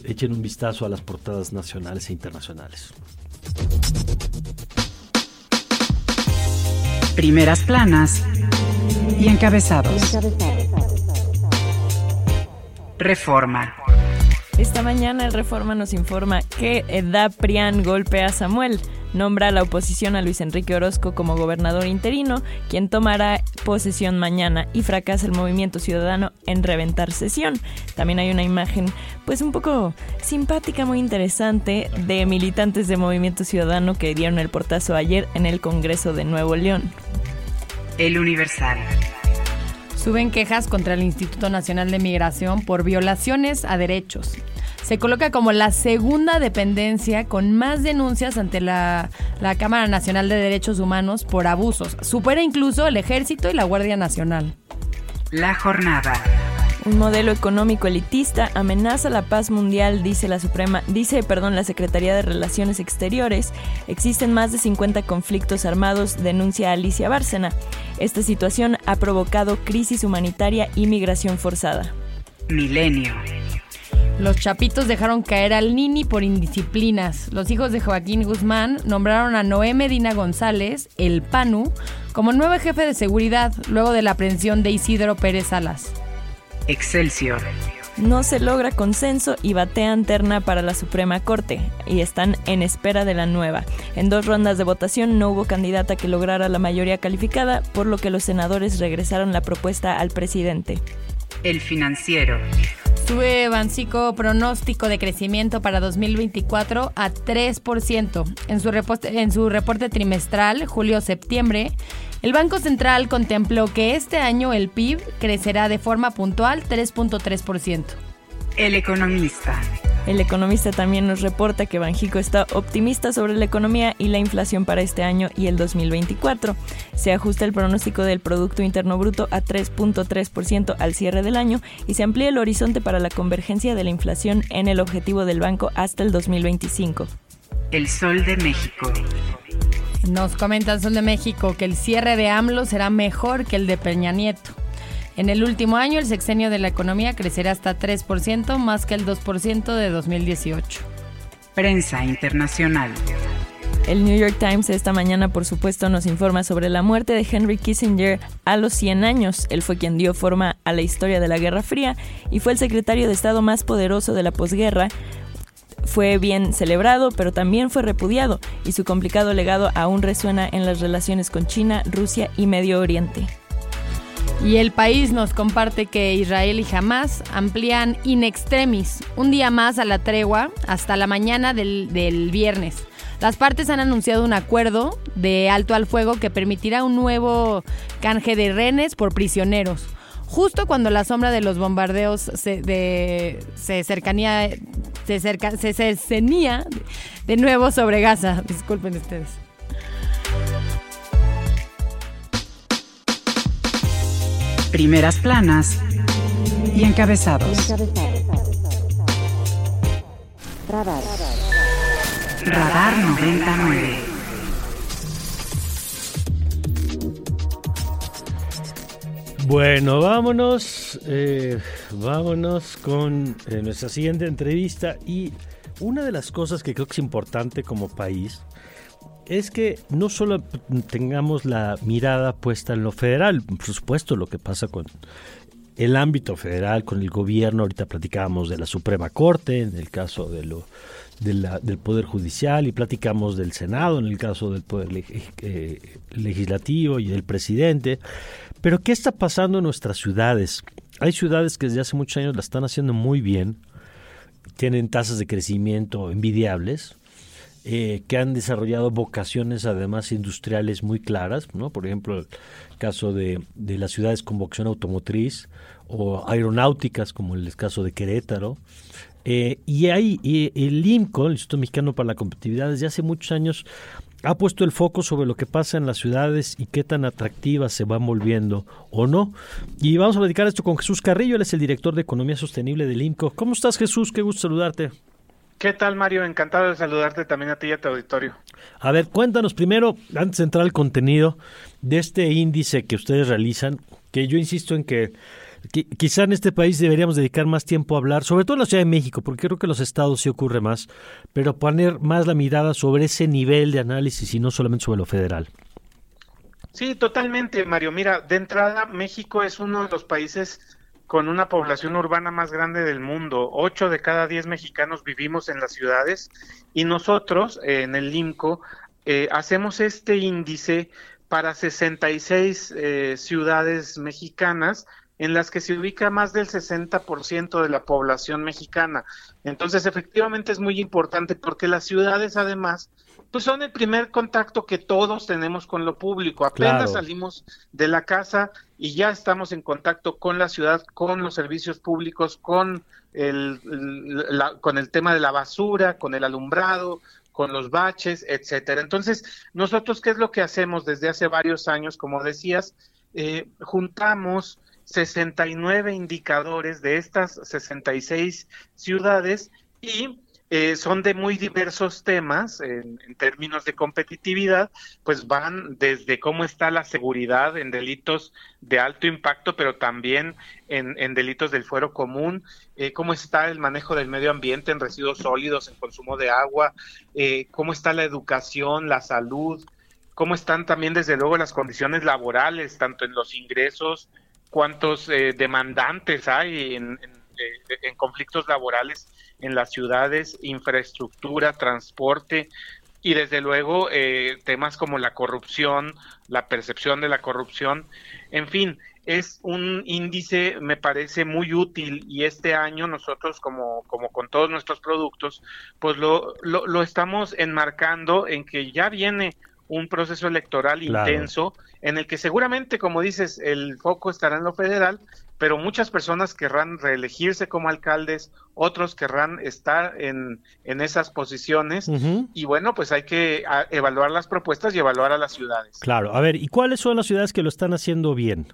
echen un vistazo a las portadas nacionales e internacionales. Primeras planas y encabezados. Reforma. Esta mañana el Reforma nos informa que da Prián golpe a Samuel. Nombra a la oposición a Luis Enrique Orozco como gobernador interino, quien tomará posesión mañana y fracasa el movimiento ciudadano en reventar sesión. También hay una imagen, pues un poco simpática, muy interesante, de militantes de Movimiento Ciudadano que dieron el portazo ayer en el Congreso de Nuevo León. El Universal. Suben quejas contra el Instituto Nacional de Migración por violaciones a derechos. Se coloca como la segunda dependencia con más denuncias ante la, la Cámara Nacional de Derechos Humanos por abusos. Supera incluso el Ejército y la Guardia Nacional. La jornada. Un modelo económico elitista amenaza la paz mundial, dice la Suprema, dice, perdón, la Secretaría de Relaciones Exteriores. Existen más de 50 conflictos armados, denuncia Alicia Bárcena. Esta situación ha provocado crisis humanitaria y migración forzada. Milenio. Los chapitos dejaron caer al Nini por indisciplinas. Los hijos de Joaquín Guzmán nombraron a Noé Medina González, el PANU, como nuevo jefe de seguridad luego de la aprehensión de Isidro Pérez Salas. Excelsior. No se logra consenso y batean terna para la Suprema Corte y están en espera de la nueva. En dos rondas de votación no hubo candidata que lograra la mayoría calificada, por lo que los senadores regresaron la propuesta al presidente. El financiero. Sube Bancico pronóstico de crecimiento para 2024 a 3%. En su, reporte, en su reporte trimestral, julio-septiembre, el Banco Central contempló que este año el PIB crecerá de forma puntual 3.3%. El economista. El economista también nos reporta que Banjico está optimista sobre la economía y la inflación para este año y el 2024. Se ajusta el pronóstico del Producto Interno Bruto a 3.3% al cierre del año y se amplía el horizonte para la convergencia de la inflación en el objetivo del banco hasta el 2025. El Sol de México. Nos comenta el Sol de México que el cierre de AMLO será mejor que el de Peña Nieto. En el último año, el sexenio de la economía crecerá hasta 3%, más que el 2% de 2018. Prensa internacional. El New York Times esta mañana, por supuesto, nos informa sobre la muerte de Henry Kissinger a los 100 años. Él fue quien dio forma a la historia de la Guerra Fría y fue el secretario de Estado más poderoso de la posguerra, fue bien celebrado, pero también fue repudiado, y su complicado legado aún resuena en las relaciones con China, Rusia y Medio Oriente. Y el país nos comparte que Israel y Hamas amplían in extremis un día más a la tregua hasta la mañana del, del viernes. Las partes han anunciado un acuerdo de alto al fuego que permitirá un nuevo canje de renes por prisioneros justo cuando la sombra de los bombardeos se, de, se cercanía, se, cerca, se, cenía de nuevo sobre Gaza. Disculpen ustedes. Primeras planas y encabezados. Radar 99. Bueno, vámonos, eh, vámonos con eh, nuestra siguiente entrevista y una de las cosas que creo que es importante como país es que no solo tengamos la mirada puesta en lo federal, por supuesto lo que pasa con el ámbito federal, con el gobierno, ahorita platicábamos de la Suprema Corte, en el caso de lo, del Poder Judicial, y platicamos del Senado, en el caso del Poder eh, Legislativo y del presidente, pero ¿qué está pasando en nuestras ciudades? Hay ciudades que desde hace muchos años la están haciendo muy bien, tienen tasas de crecimiento envidiables, eh, que han desarrollado vocaciones además industriales muy claras, ¿no? Por ejemplo, el caso de, de las ciudades con vocación automotriz o aeronáuticas, como el caso de Querétaro. Eh, y hay el INCO, el Instituto Mexicano para la Competitividad, desde hace muchos años ha puesto el foco sobre lo que pasa en las ciudades y qué tan atractivas se van volviendo o no. Y vamos a platicar esto con Jesús Carrillo, él es el director de Economía Sostenible del INCO. ¿Cómo estás Jesús? Qué gusto saludarte. ¿Qué tal, Mario? Encantado de saludarte también a ti y a tu auditorio. A ver, cuéntanos primero, antes de entrar al contenido de este índice que ustedes realizan, que yo insisto en que quizá en este país deberíamos dedicar más tiempo a hablar, sobre todo en la Ciudad de México, porque creo que en los estados sí ocurre más, pero poner más la mirada sobre ese nivel de análisis y no solamente sobre lo federal. Sí, totalmente, Mario. Mira, de entrada, México es uno de los países con una población urbana más grande del mundo. Ocho de cada diez mexicanos vivimos en las ciudades y nosotros en el INCO eh, hacemos este índice para 66 eh, ciudades mexicanas en las que se ubica más del 60% de la población mexicana. Entonces, efectivamente es muy importante porque las ciudades además pues son el primer contacto que todos tenemos con lo público. Apenas salimos de la casa y ya estamos en contacto con la ciudad, con los servicios públicos, con el, con el tema de la basura, con el alumbrado, con los baches, etcétera. Entonces, nosotros, ¿qué es lo que hacemos desde hace varios años? Como decías, eh, juntamos 69 indicadores de estas 66 ciudades y eh, son de muy diversos temas en, términos de competitividad, pues van desde cómo está la seguridad en delitos de alto impacto, pero también en, delitos del fuero común, eh, cómo está el manejo del medio ambiente en residuos sólidos, en consumo de agua, eh, cómo está la educación, la salud, cómo están también desde luego las condiciones laborales, tanto en los ingresos, cuántos demandantes hay en conflictos laborales en las ciudades, infraestructura, transporte y desde luego eh, temas como la corrupción, la percepción de la corrupción, en fin, es un índice, me parece muy útil y este año nosotros, como, como con todos nuestros productos, pues lo, lo, estamos enmarcando en que ya viene un proceso electoral intenso en el que seguramente, como dices, el foco estará en lo federal, pero muchas personas querrán reelegirse como alcaldes, otros querrán estar en, en esas posiciones y bueno, pues hay que evaluar las propuestas y evaluar a las ciudades. Claro, a ver, ¿y cuáles son las ciudades que lo están haciendo bien?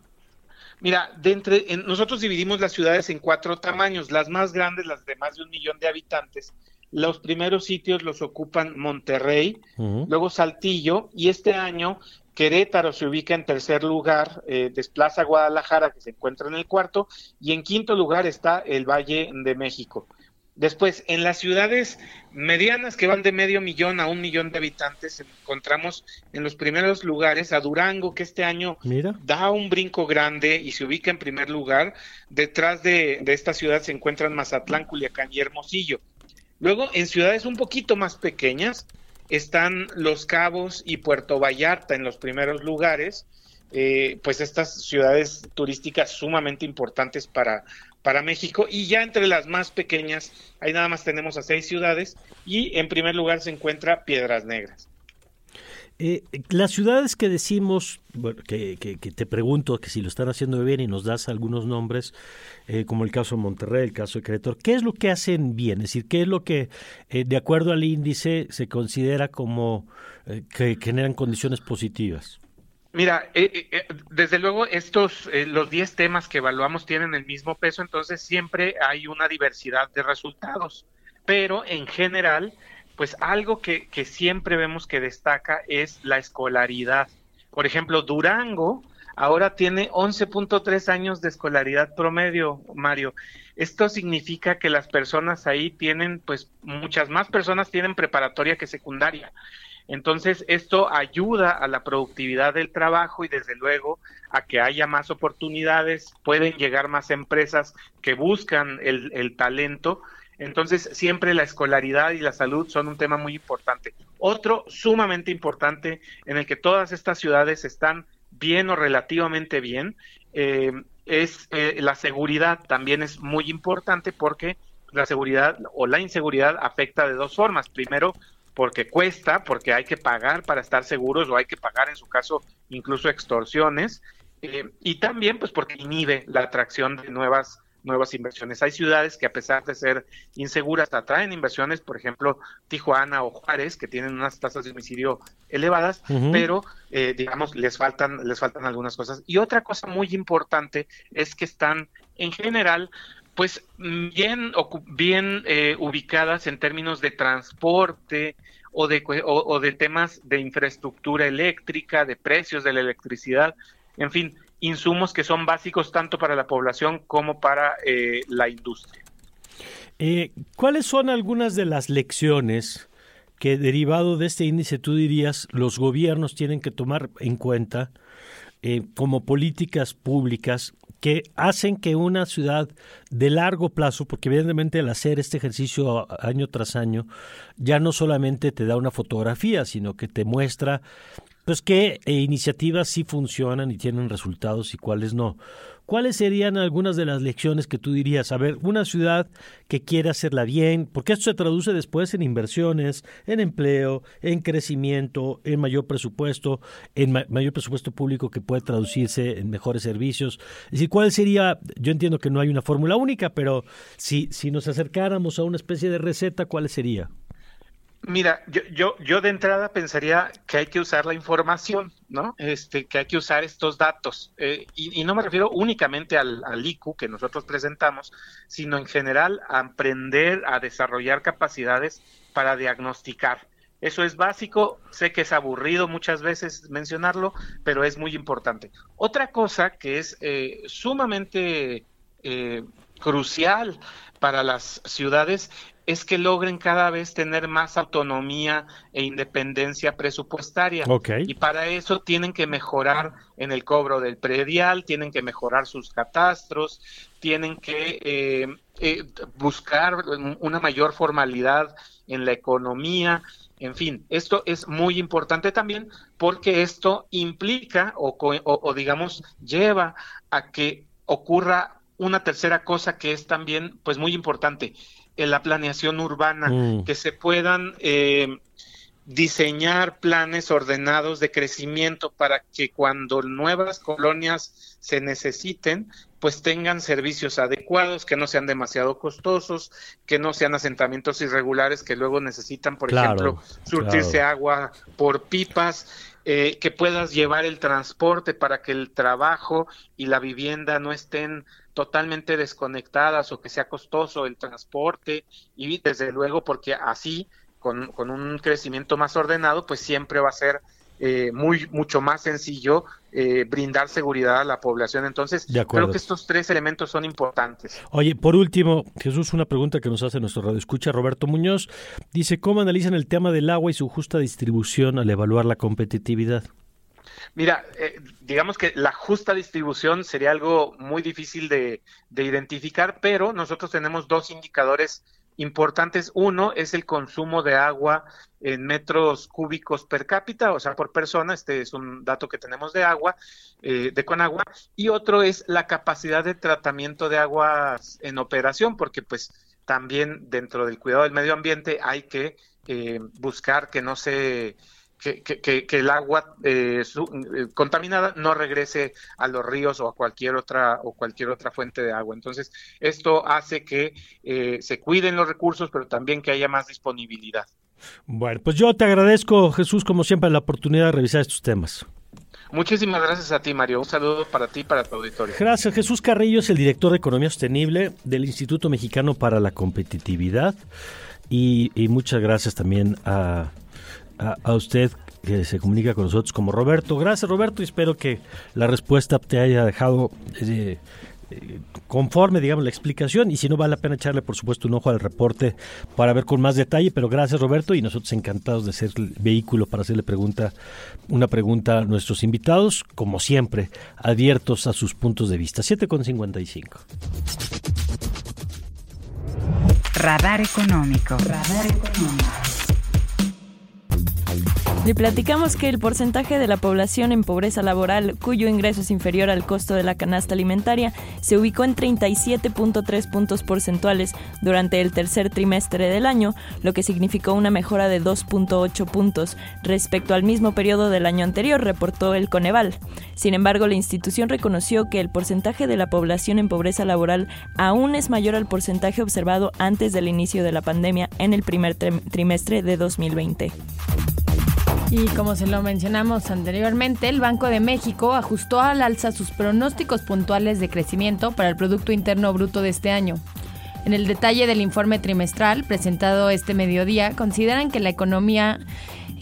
Mira, de entre, nosotros dividimos las ciudades en cuatro tamaños, las más grandes, las de más de un millón de habitantes. Los primeros sitios los ocupan Monterrey, luego Saltillo y este año Querétaro se ubica en tercer lugar, eh, desplaza a Guadalajara, que se encuentra en el cuarto, y en quinto lugar está el Valle de México. Después, en las ciudades medianas que van de medio millón a un millón de habitantes, encontramos en los primeros lugares a Durango, que este año da un brinco grande y se ubica en primer lugar. Detrás de, de esta ciudad se encuentran Mazatlán, Culiacán y Hermosillo. Luego, en ciudades un poquito más pequeñas, están Los Cabos y Puerto Vallarta en los primeros lugares, eh, pues estas ciudades turísticas sumamente importantes para, para México. Y ya entre las más pequeñas, ahí nada más tenemos a seis ciudades. Y en primer lugar se encuentra Piedras Negras. Eh, las ciudades que decimos, bueno, que, que, te pregunto que si lo están haciendo bien y nos das algunos nombres, eh, como el caso de Monterrey, el caso de Querétaro, ¿qué es lo que hacen bien? Es decir, ¿qué es lo que, eh, de acuerdo al índice, se considera como que generan condiciones positivas? Mira, desde luego estos, los 10 temas que evaluamos tienen el mismo peso, entonces siempre hay una diversidad de resultados, pero en general pues algo que, siempre vemos que destaca es la escolaridad. Por ejemplo, Durango ahora tiene 11.3 años de escolaridad promedio, Mario. Esto significa que las personas ahí tienen, pues muchas más personas tienen preparatoria que secundaria. Entonces, esto ayuda a la productividad del trabajo y desde luego a que haya más oportunidades, pueden llegar más empresas que buscan el talento. Entonces, siempre la escolaridad y la salud son un tema muy importante. Otro sumamente importante en el que todas estas ciudades están bien o relativamente bien eh, es eh, la seguridad también es muy importante porque la seguridad o la inseguridad afecta de dos formas. Primero, porque cuesta, porque hay que pagar para estar seguros o hay que pagar en su caso incluso extorsiones. Eh, y también pues porque inhibe la atracción de nuevas nuevas inversiones. Hay ciudades que a pesar de ser inseguras atraen inversiones, por ejemplo, Tijuana o Juárez, que tienen unas tasas de homicidio elevadas, pero eh, digamos les faltan les faltan algunas cosas. Y otra cosa muy importante es que están en general pues bien bien eh, ubicadas en términos de transporte o de o de temas de infraestructura eléctrica, de precios de la electricidad, en fin, insumos que son básicos tanto para la población como para eh, la industria. Eh, ¿Cuáles son algunas de las lecciones que derivado de este índice tú dirías los gobiernos tienen que tomar en cuenta eh, como políticas públicas que hacen que una ciudad de largo plazo, porque evidentemente al hacer este ejercicio año tras año, ya no solamente te da una fotografía, sino que te muestra pues qué eh, iniciativas sí funcionan y tienen resultados y cuáles no. ¿Cuáles serían algunas de las lecciones que tú dirías? A ver, una ciudad que quiere hacerla bien, porque esto se traduce después en inversiones, en empleo, en crecimiento, en mayor presupuesto, en mayor presupuesto público que puede traducirse en mejores servicios. Es decir, ¿cuál sería? Yo entiendo que no hay una fórmula única, pero si, si nos acercáramos a una especie de receta, ¿cuál sería? Mira, yo, yo, yo de entrada pensaría que hay que usar la información, ¿no? Este, que hay que usar estos datos. Eh, y, no me refiero únicamente al, al, IQ que nosotros presentamos, sino en general a aprender a desarrollar capacidades para diagnosticar. Eso es básico, sé que es aburrido muchas veces mencionarlo, pero es muy importante. Otra cosa que es eh, sumamente eh, crucial para las ciudades es que logren cada vez tener más autonomía e independencia presupuestaria. Y para eso tienen que mejorar en el cobro del predial, tienen que mejorar sus catastros, tienen que eh, eh, buscar una mayor formalidad en la economía. En fin, esto es muy importante también porque esto implica o, o digamos lleva a que ocurra una tercera cosa que es también pues muy importante en la planeación urbana, mm. que se puedan eh, diseñar planes ordenados de crecimiento para que cuando nuevas colonias se necesiten, pues tengan servicios adecuados, que no sean demasiado costosos, que no sean asentamientos irregulares que luego necesitan, por ejemplo, surtirse agua por pipas, eh, que puedas llevar el transporte para que el trabajo y la vivienda no estén totalmente desconectadas o que sea costoso el transporte y desde luego porque así con, un crecimiento más ordenado pues siempre va a ser eh, muy mucho más sencillo eh, brindar seguridad a la población. Entonces, creo que estos tres elementos son importantes. Oye, por último, Jesús, una pregunta que nos hace nuestro radio escucha Roberto Muñoz. Dice, ¿cómo analizan el tema del agua y su justa distribución al evaluar la competitividad? Mira, eh, digamos que la justa distribución sería algo muy difícil de, identificar, pero nosotros tenemos dos indicadores importantes. Uno es el consumo de agua en metros cúbicos per cápita, o sea, por persona. Este es un dato que tenemos de agua, eh, de Conagua. Y otro es la capacidad de tratamiento de aguas en operación, porque pues también dentro del cuidado del medio ambiente hay que eh, buscar que no se que, que, el agua eh, eh, contaminada no regrese a los ríos o a cualquier otra o cualquier otra fuente de agua. Entonces, esto hace que eh, se cuiden los recursos, pero también que haya más disponibilidad. Bueno, pues yo te agradezco, Jesús, como siempre, la oportunidad de revisar estos temas. Muchísimas gracias a ti, Mario. Un saludo para ti y para tu auditorio. Gracias. Jesús Carrillo es el director de Economía Sostenible del Instituto Mexicano para la Competitividad. Y, muchas gracias también a, a, usted que se comunica con nosotros como Roberto. Gracias, Roberto, y espero que la respuesta te haya dejado eh, eh, conforme, digamos, la explicación y si no vale la pena echarle, por supuesto, un ojo al reporte para ver con más detalle, pero gracias Roberto y nosotros encantados de ser el vehículo para hacerle pregunta, una pregunta a nuestros invitados, como siempre, abiertos a sus puntos de vista. 7,55. Radar económico. Radar económico. Le platicamos que el porcentaje de la población en pobreza laboral cuyo ingreso es inferior al costo de la canasta alimentaria se ubicó en 37.3 puntos porcentuales durante el tercer trimestre del año, lo que significó una mejora de 2.8 puntos respecto al mismo periodo del año anterior, reportó el Coneval. Sin embargo, la institución reconoció que el porcentaje de la población en pobreza laboral aún es mayor al porcentaje observado antes del inicio de la pandemia en el primer trimestre de 2020. Y como se lo mencionamos anteriormente, el Banco de México ajustó al alza sus pronósticos puntuales de crecimiento para el Producto Interno Bruto de este año. En el detalle del informe trimestral presentado este mediodía, consideran que la economía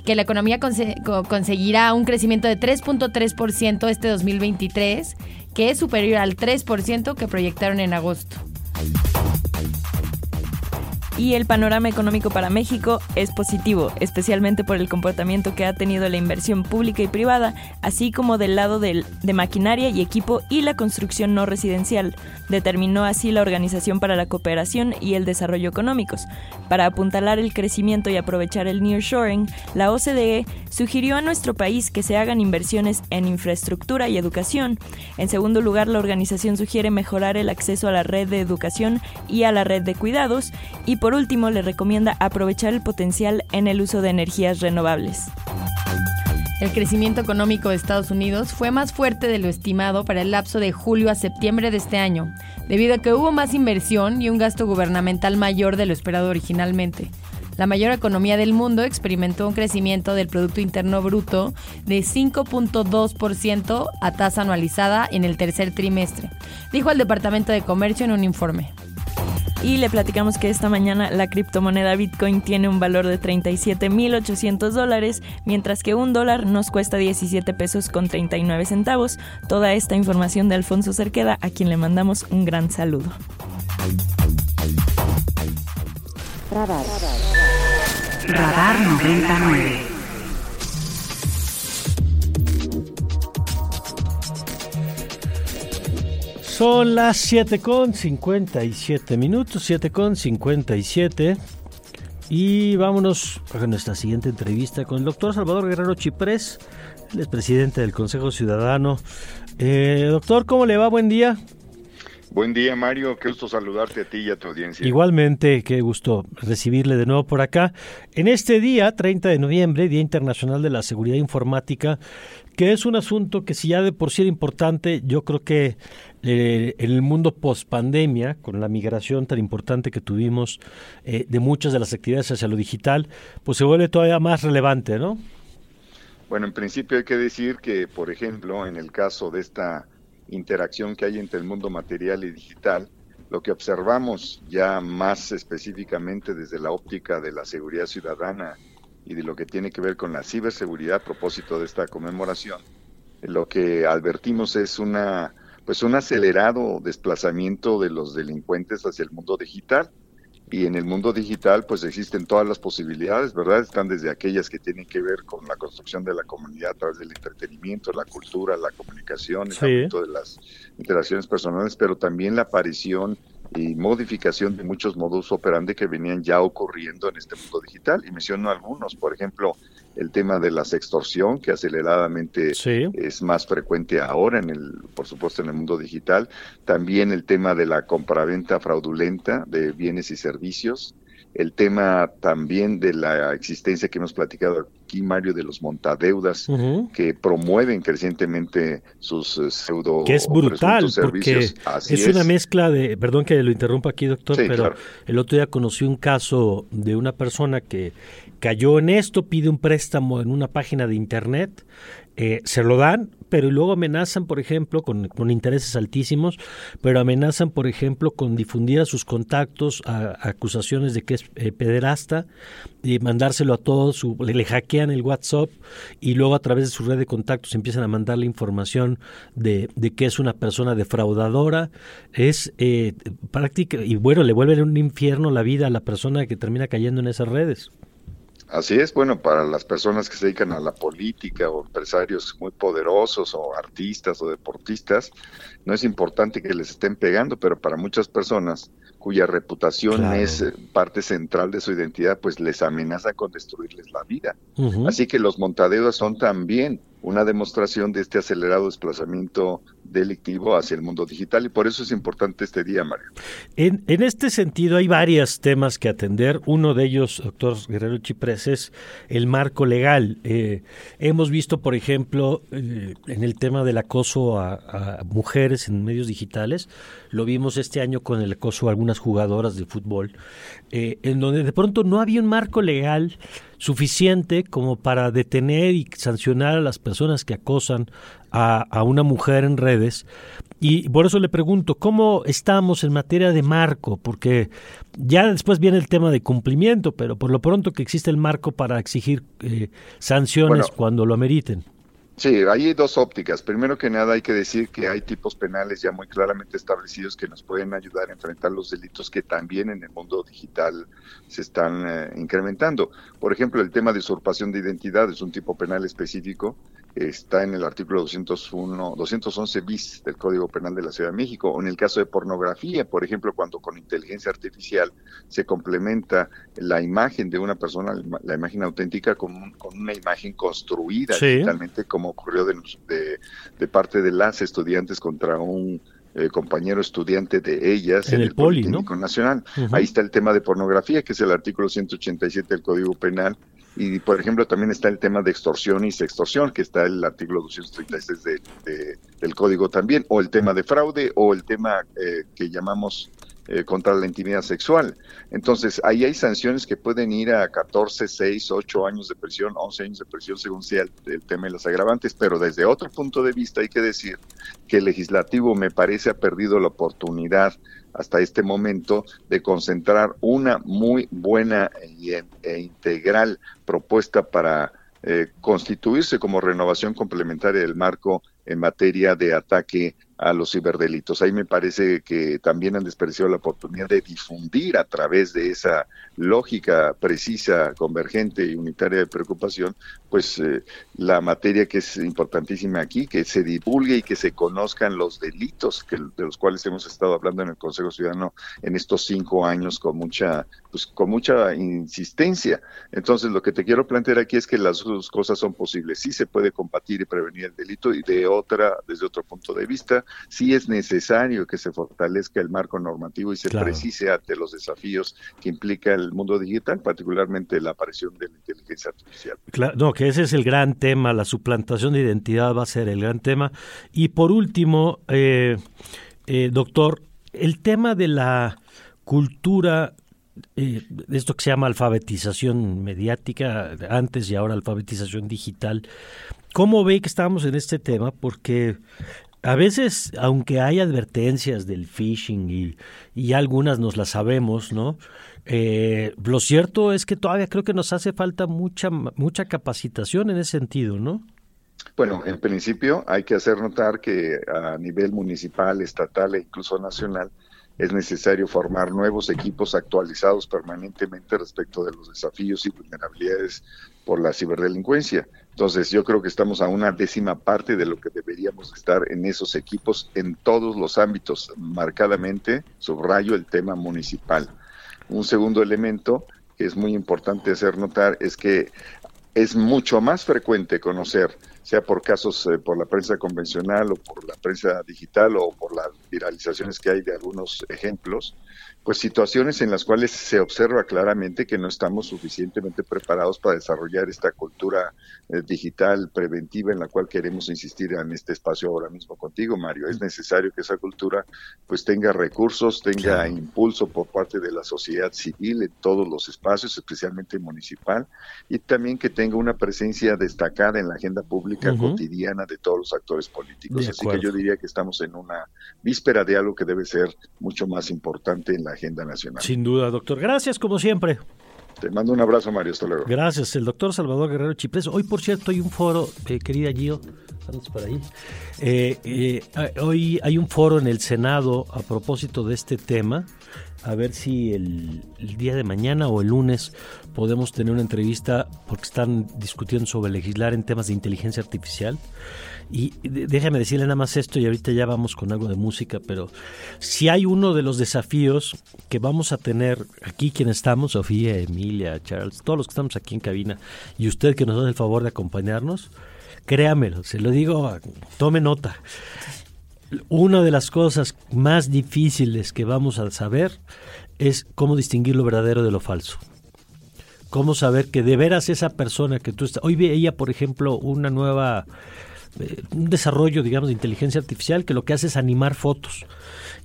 que la economía conseguirá un crecimiento de 3.3% este 2023, que es superior al 3% que proyectaron en agosto y el panorama económico para México es positivo, especialmente por el comportamiento que ha tenido la inversión pública y privada, así como del lado de maquinaria y equipo y la construcción no residencial, determinó así la Organización para la Cooperación y el Desarrollo Económicos. Para apuntalar el crecimiento y aprovechar el nearshoring, la OCDE sugirió a nuestro país que se hagan inversiones en infraestructura y educación. En segundo lugar, la organización sugiere mejorar el acceso a la red de educación y a la red de cuidados y por último le recomienda aprovechar el potencial en el uso de energías renovables. El crecimiento económico de Estados Unidos fue más fuerte de lo estimado para el lapso de julio a septiembre de este año, debido a que hubo más inversión y un gasto gubernamental mayor de lo esperado originalmente. La mayor economía del mundo experimentó un crecimiento del Producto Interno Bruto de 5.2% a tasa anualizada en el tercer trimestre, dijo el Departamento de Comercio en un informe. Y le platicamos que esta mañana la criptomoneda Bitcoin tiene un valor de 37.800 dólares, mientras que un dólar nos cuesta 17 pesos con 39 centavos. Toda esta información de Alfonso Cerqueda, a quien le mandamos un gran saludo. Radar. Radar 99. Son las 7 con 57 minutos, 7 con 57. Y vámonos a nuestra siguiente entrevista con el doctor Salvador Guerrero Chiprés, el es presidente del Consejo Ciudadano. Eh, doctor, ¿cómo le va? Buen día. Buen día, Mario. Qué gusto saludarte a ti y a tu audiencia. Igualmente, qué gusto recibirle de nuevo por acá. En este día, 30 de noviembre, Día Internacional de la Seguridad Informática, que es un asunto que si ya de por sí era importante, yo creo que eh, en el mundo post pandemia, con la migración tan importante que tuvimos eh, de muchas de las actividades hacia lo digital, pues se vuelve todavía más relevante, ¿no? Bueno, en principio hay que decir que, por ejemplo, en el caso de esta interacción que hay entre el mundo material y digital, lo que observamos ya más específicamente desde la óptica de la seguridad ciudadana y de lo que tiene que ver con la ciberseguridad a propósito de esta conmemoración, lo que advertimos es una pues un acelerado desplazamiento de los delincuentes hacia el mundo digital y en el mundo digital pues existen todas las posibilidades, ¿verdad? Están desde aquellas que tienen que ver con la construcción de la comunidad a través del entretenimiento, la cultura, la comunicación, el ámbito de las interacciones personales, pero también la aparición y modificación de muchos modus operandi que venían ya ocurriendo en este mundo digital. Y menciono algunos, por ejemplo, el tema de la sextorsión, que aceleradamente es más frecuente ahora, en el, por supuesto, en el mundo digital. También el tema de la compraventa fraudulenta de bienes y servicios el tema también de la existencia que hemos platicado aquí, Mario, de los montadeudas que promueven crecientemente sus eh, pseudo Que es brutal, porque es, una mezcla de, perdón que lo interrumpa aquí, doctor, pero el otro día conocí un caso de una persona que cayó en esto, pide un préstamo en una página de internet, eh, se lo dan, pero luego amenazan, por ejemplo, con, intereses altísimos, pero amenazan, por ejemplo, con difundir a sus contactos a, acusaciones de que es eh, pederasta y mandárselo a todos, le, hackean el WhatsApp y luego a través de su red de contactos empiezan a mandarle información de, de que es una persona defraudadora, es eh, práctica, y bueno, le vuelven un infierno la vida a la persona que termina cayendo en esas redes. Así es, bueno, para las personas que se dedican a la política o empresarios muy poderosos o artistas o deportistas, no es importante que les estén pegando, pero para muchas personas cuya reputación es eh, parte central de su identidad, pues les amenaza con destruirles la vida. Así que los montadeos son también una demostración de este acelerado desplazamiento delictivo hacia el mundo digital y por eso es importante este día, Mario. En, en este sentido hay varios temas que atender. Uno de ellos, doctor Guerrero Chiprés, es el marco legal. Eh, hemos visto, por ejemplo, eh, en el tema del acoso a, mujeres en medios digitales, lo vimos este año con el acoso a algunas jugadoras de fútbol, eh, en donde de pronto no había un marco legal suficiente como para detener y sancionar a las personas que acosan a, una mujer en redes. Y por eso le pregunto, ¿cómo estamos en materia de marco? Porque ya después viene el tema de cumplimiento, pero por lo pronto que existe el marco para exigir eh, sanciones cuando lo ameriten. Sí, hay dos ópticas. Primero que nada hay que decir que hay tipos penales ya muy claramente establecidos que nos pueden ayudar a enfrentar los delitos que también en el mundo digital se están eh, incrementando. Por ejemplo, el tema de usurpación de identidad es un tipo penal específico está en el artículo 201, 211 bis del Código Penal de la Ciudad de México, o en el caso de pornografía, por ejemplo, cuando con inteligencia artificial se complementa la imagen de una persona, la imagen auténtica, con, con una imagen construida digitalmente, como ocurrió de, de, parte de las estudiantes contra un eh, compañero estudiante de ellas en, el, Politécnico Nacional. Ahí está el tema de pornografía, que es el artículo 187 del Código Penal, y, por ejemplo, también está el tema de extorsión y sextorsión, que está el artículo 236 de, del código también, o el tema de fraude, o el tema eh, que llamamos eh, contra la intimidad sexual. Entonces, ahí hay sanciones que pueden ir a 14, 6, 8 años de prisión, 11 años de prisión, según sea el, el, tema de los agravantes. Pero desde otro punto de vista, hay que decir que el legislativo me parece ha perdido la oportunidad hasta este momento de concentrar una muy buena e integral propuesta para eh, constituirse como renovación complementaria del marco en materia de ataque a los ciberdelitos. Ahí me parece que también han desperdiciado la oportunidad de difundir a través de esa lógica precisa, convergente y unitaria de preocupación, pues eh, la materia que es importantísima aquí, que se divulgue y que se conozcan los delitos que, de los cuales hemos estado hablando en el Consejo Ciudadano en estos cinco años con mucha, pues con mucha insistencia. Entonces, lo que te quiero plantear aquí es que las dos cosas son posibles. Sí se puede combatir y prevenir el delito y de otra, desde otro punto de vista, sí es necesario que se fortalezca el marco normativo y se precise ante los desafíos que implica el mundo digital, particularmente la aparición de la inteligencia artificial. Claro, no, que ese es el gran tema, la suplantación de identidad va a ser el gran tema. Y por último, eh, eh, doctor, el tema de la cultura eh, esto que se llama alfabetización mediática, antes y ahora alfabetización digital. ¿Cómo ve que estamos en este tema? Porque a veces, aunque hay advertencias del phishing y, y algunas nos las sabemos, ¿no? Eh, lo cierto es que todavía creo que nos hace falta mucha, mucha capacitación en ese sentido, ¿no? Bueno, en principio hay que hacer notar que a nivel municipal, estatal e incluso nacional es necesario formar nuevos equipos actualizados permanentemente respecto de los desafíos y vulnerabilidades por la ciberdelincuencia. Entonces, yo creo que estamos a una décima parte de lo que deberíamos estar en esos equipos en todos los ámbitos, marcadamente, subrayo el tema municipal. Un segundo elemento que es muy importante hacer notar es que es mucho más frecuente conocer, sea por casos eh, por la prensa convencional o por la prensa digital o por las viralizaciones que hay de algunos ejemplos, pues situaciones en las cuales se observa claramente que no estamos suficientemente preparados para desarrollar esta cultura eh, digital preventiva en la cual queremos insistir en este espacio ahora mismo contigo, Mario. Es necesario que esa cultura pues tenga recursos, tenga impulso por parte de la sociedad civil en todos los espacios, especialmente municipal, y también que tenga una presencia destacada en la agenda pública pública cotidiana de todos los actores políticos. Así que yo diría que estamos en una víspera de algo que debe ser mucho más importante en la agenda nacional. Sin duda, doctor. Gracias, como siempre. Te mando un abrazo, Mario. Hasta luego. Gracias, el doctor Salvador Guerrero Chiprés. Hoy, por cierto, hay un foro, eh, querida Gio, por ahí. Eh, eh, hoy hay un foro en el Senado a propósito de este tema. A ver si el, día de mañana o el lunes podemos tener una entrevista porque están discutiendo sobre legislar en temas de inteligencia artificial. Y déjame decirle nada más esto y ahorita ya vamos con algo de música, pero si hay uno de los desafíos que vamos a tener aquí quienes estamos, Sofía, Emilia, Charles, todos los que estamos aquí en cabina y usted que nos hace el favor de acompañarnos, créamelo, se lo digo, tome nota. Una de las cosas más difíciles que vamos a saber es cómo distinguir lo verdadero de lo falso cómo saber que de veras esa persona que tú estás... Hoy veía, por ejemplo, una nueva eh, un desarrollo, digamos, de inteligencia artificial que lo que hace es animar fotos.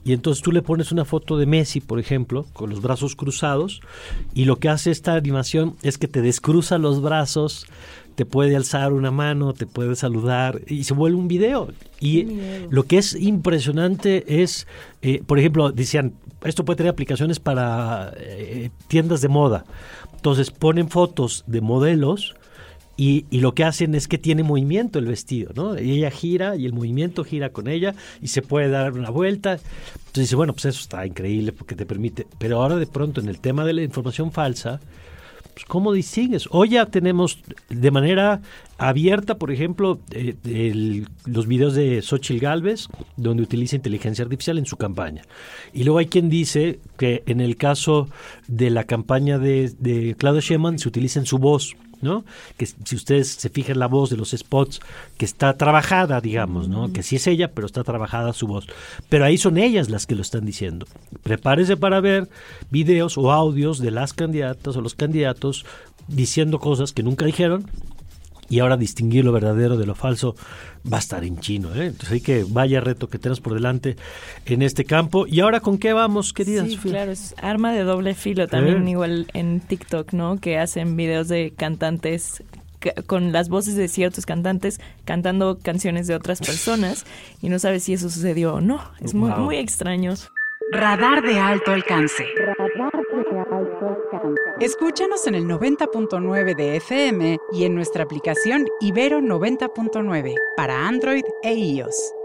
Y entonces tú le pones una foto de Messi, por ejemplo, con los brazos cruzados, y lo que hace esta animación es que te descruza los brazos, te puede alzar una mano, te puede saludar, y se vuelve un video. Y lo que es impresionante es, eh, por ejemplo, decían, esto puede tener aplicaciones para eh, tiendas de moda. Entonces ponen fotos de modelos y, lo que hacen es que tiene movimiento el vestido, ¿no? Y ella gira y el movimiento gira con ella y se puede dar una vuelta. Entonces dice, bueno, pues eso está increíble porque te permite. Pero ahora de pronto en el tema de la información falsa, pues ¿cómo distingues? Hoy ya tenemos de manera abierta, por ejemplo, eh, los videos de Xochitl Galvez, donde utiliza inteligencia artificial en su campaña. Y luego hay quien dice que en el caso de la campaña de, de Claudio Sheinbaum se utiliza en su voz. ¿No? Que si ustedes se fijan la voz de los spots, que está trabajada, digamos, ¿no? Que sí es ella, pero está trabajada su voz. Pero ahí son ellas las que lo están diciendo. Prepárese para ver videos o audios de las candidatas o los candidatos diciendo cosas que nunca dijeron y ahora distinguir lo verdadero de lo falso va a estar en chino. ¿eh? Entonces hay que vaya reto que tenemos por delante en este campo. ¿Y ahora con qué vamos, queridas? Sí, claro, es arma de doble filo también, igual en TikTok, ¿no? Que hacen videos de cantantes con las voces de ciertos cantantes cantando canciones de otras personas y no sabes si eso sucedió o no. Es muy, muy extraño. Radar de alto alcance. Escúchanos en el 90.9 de FM y en nuestra aplicación Ibero 90.9 para Android e iOS.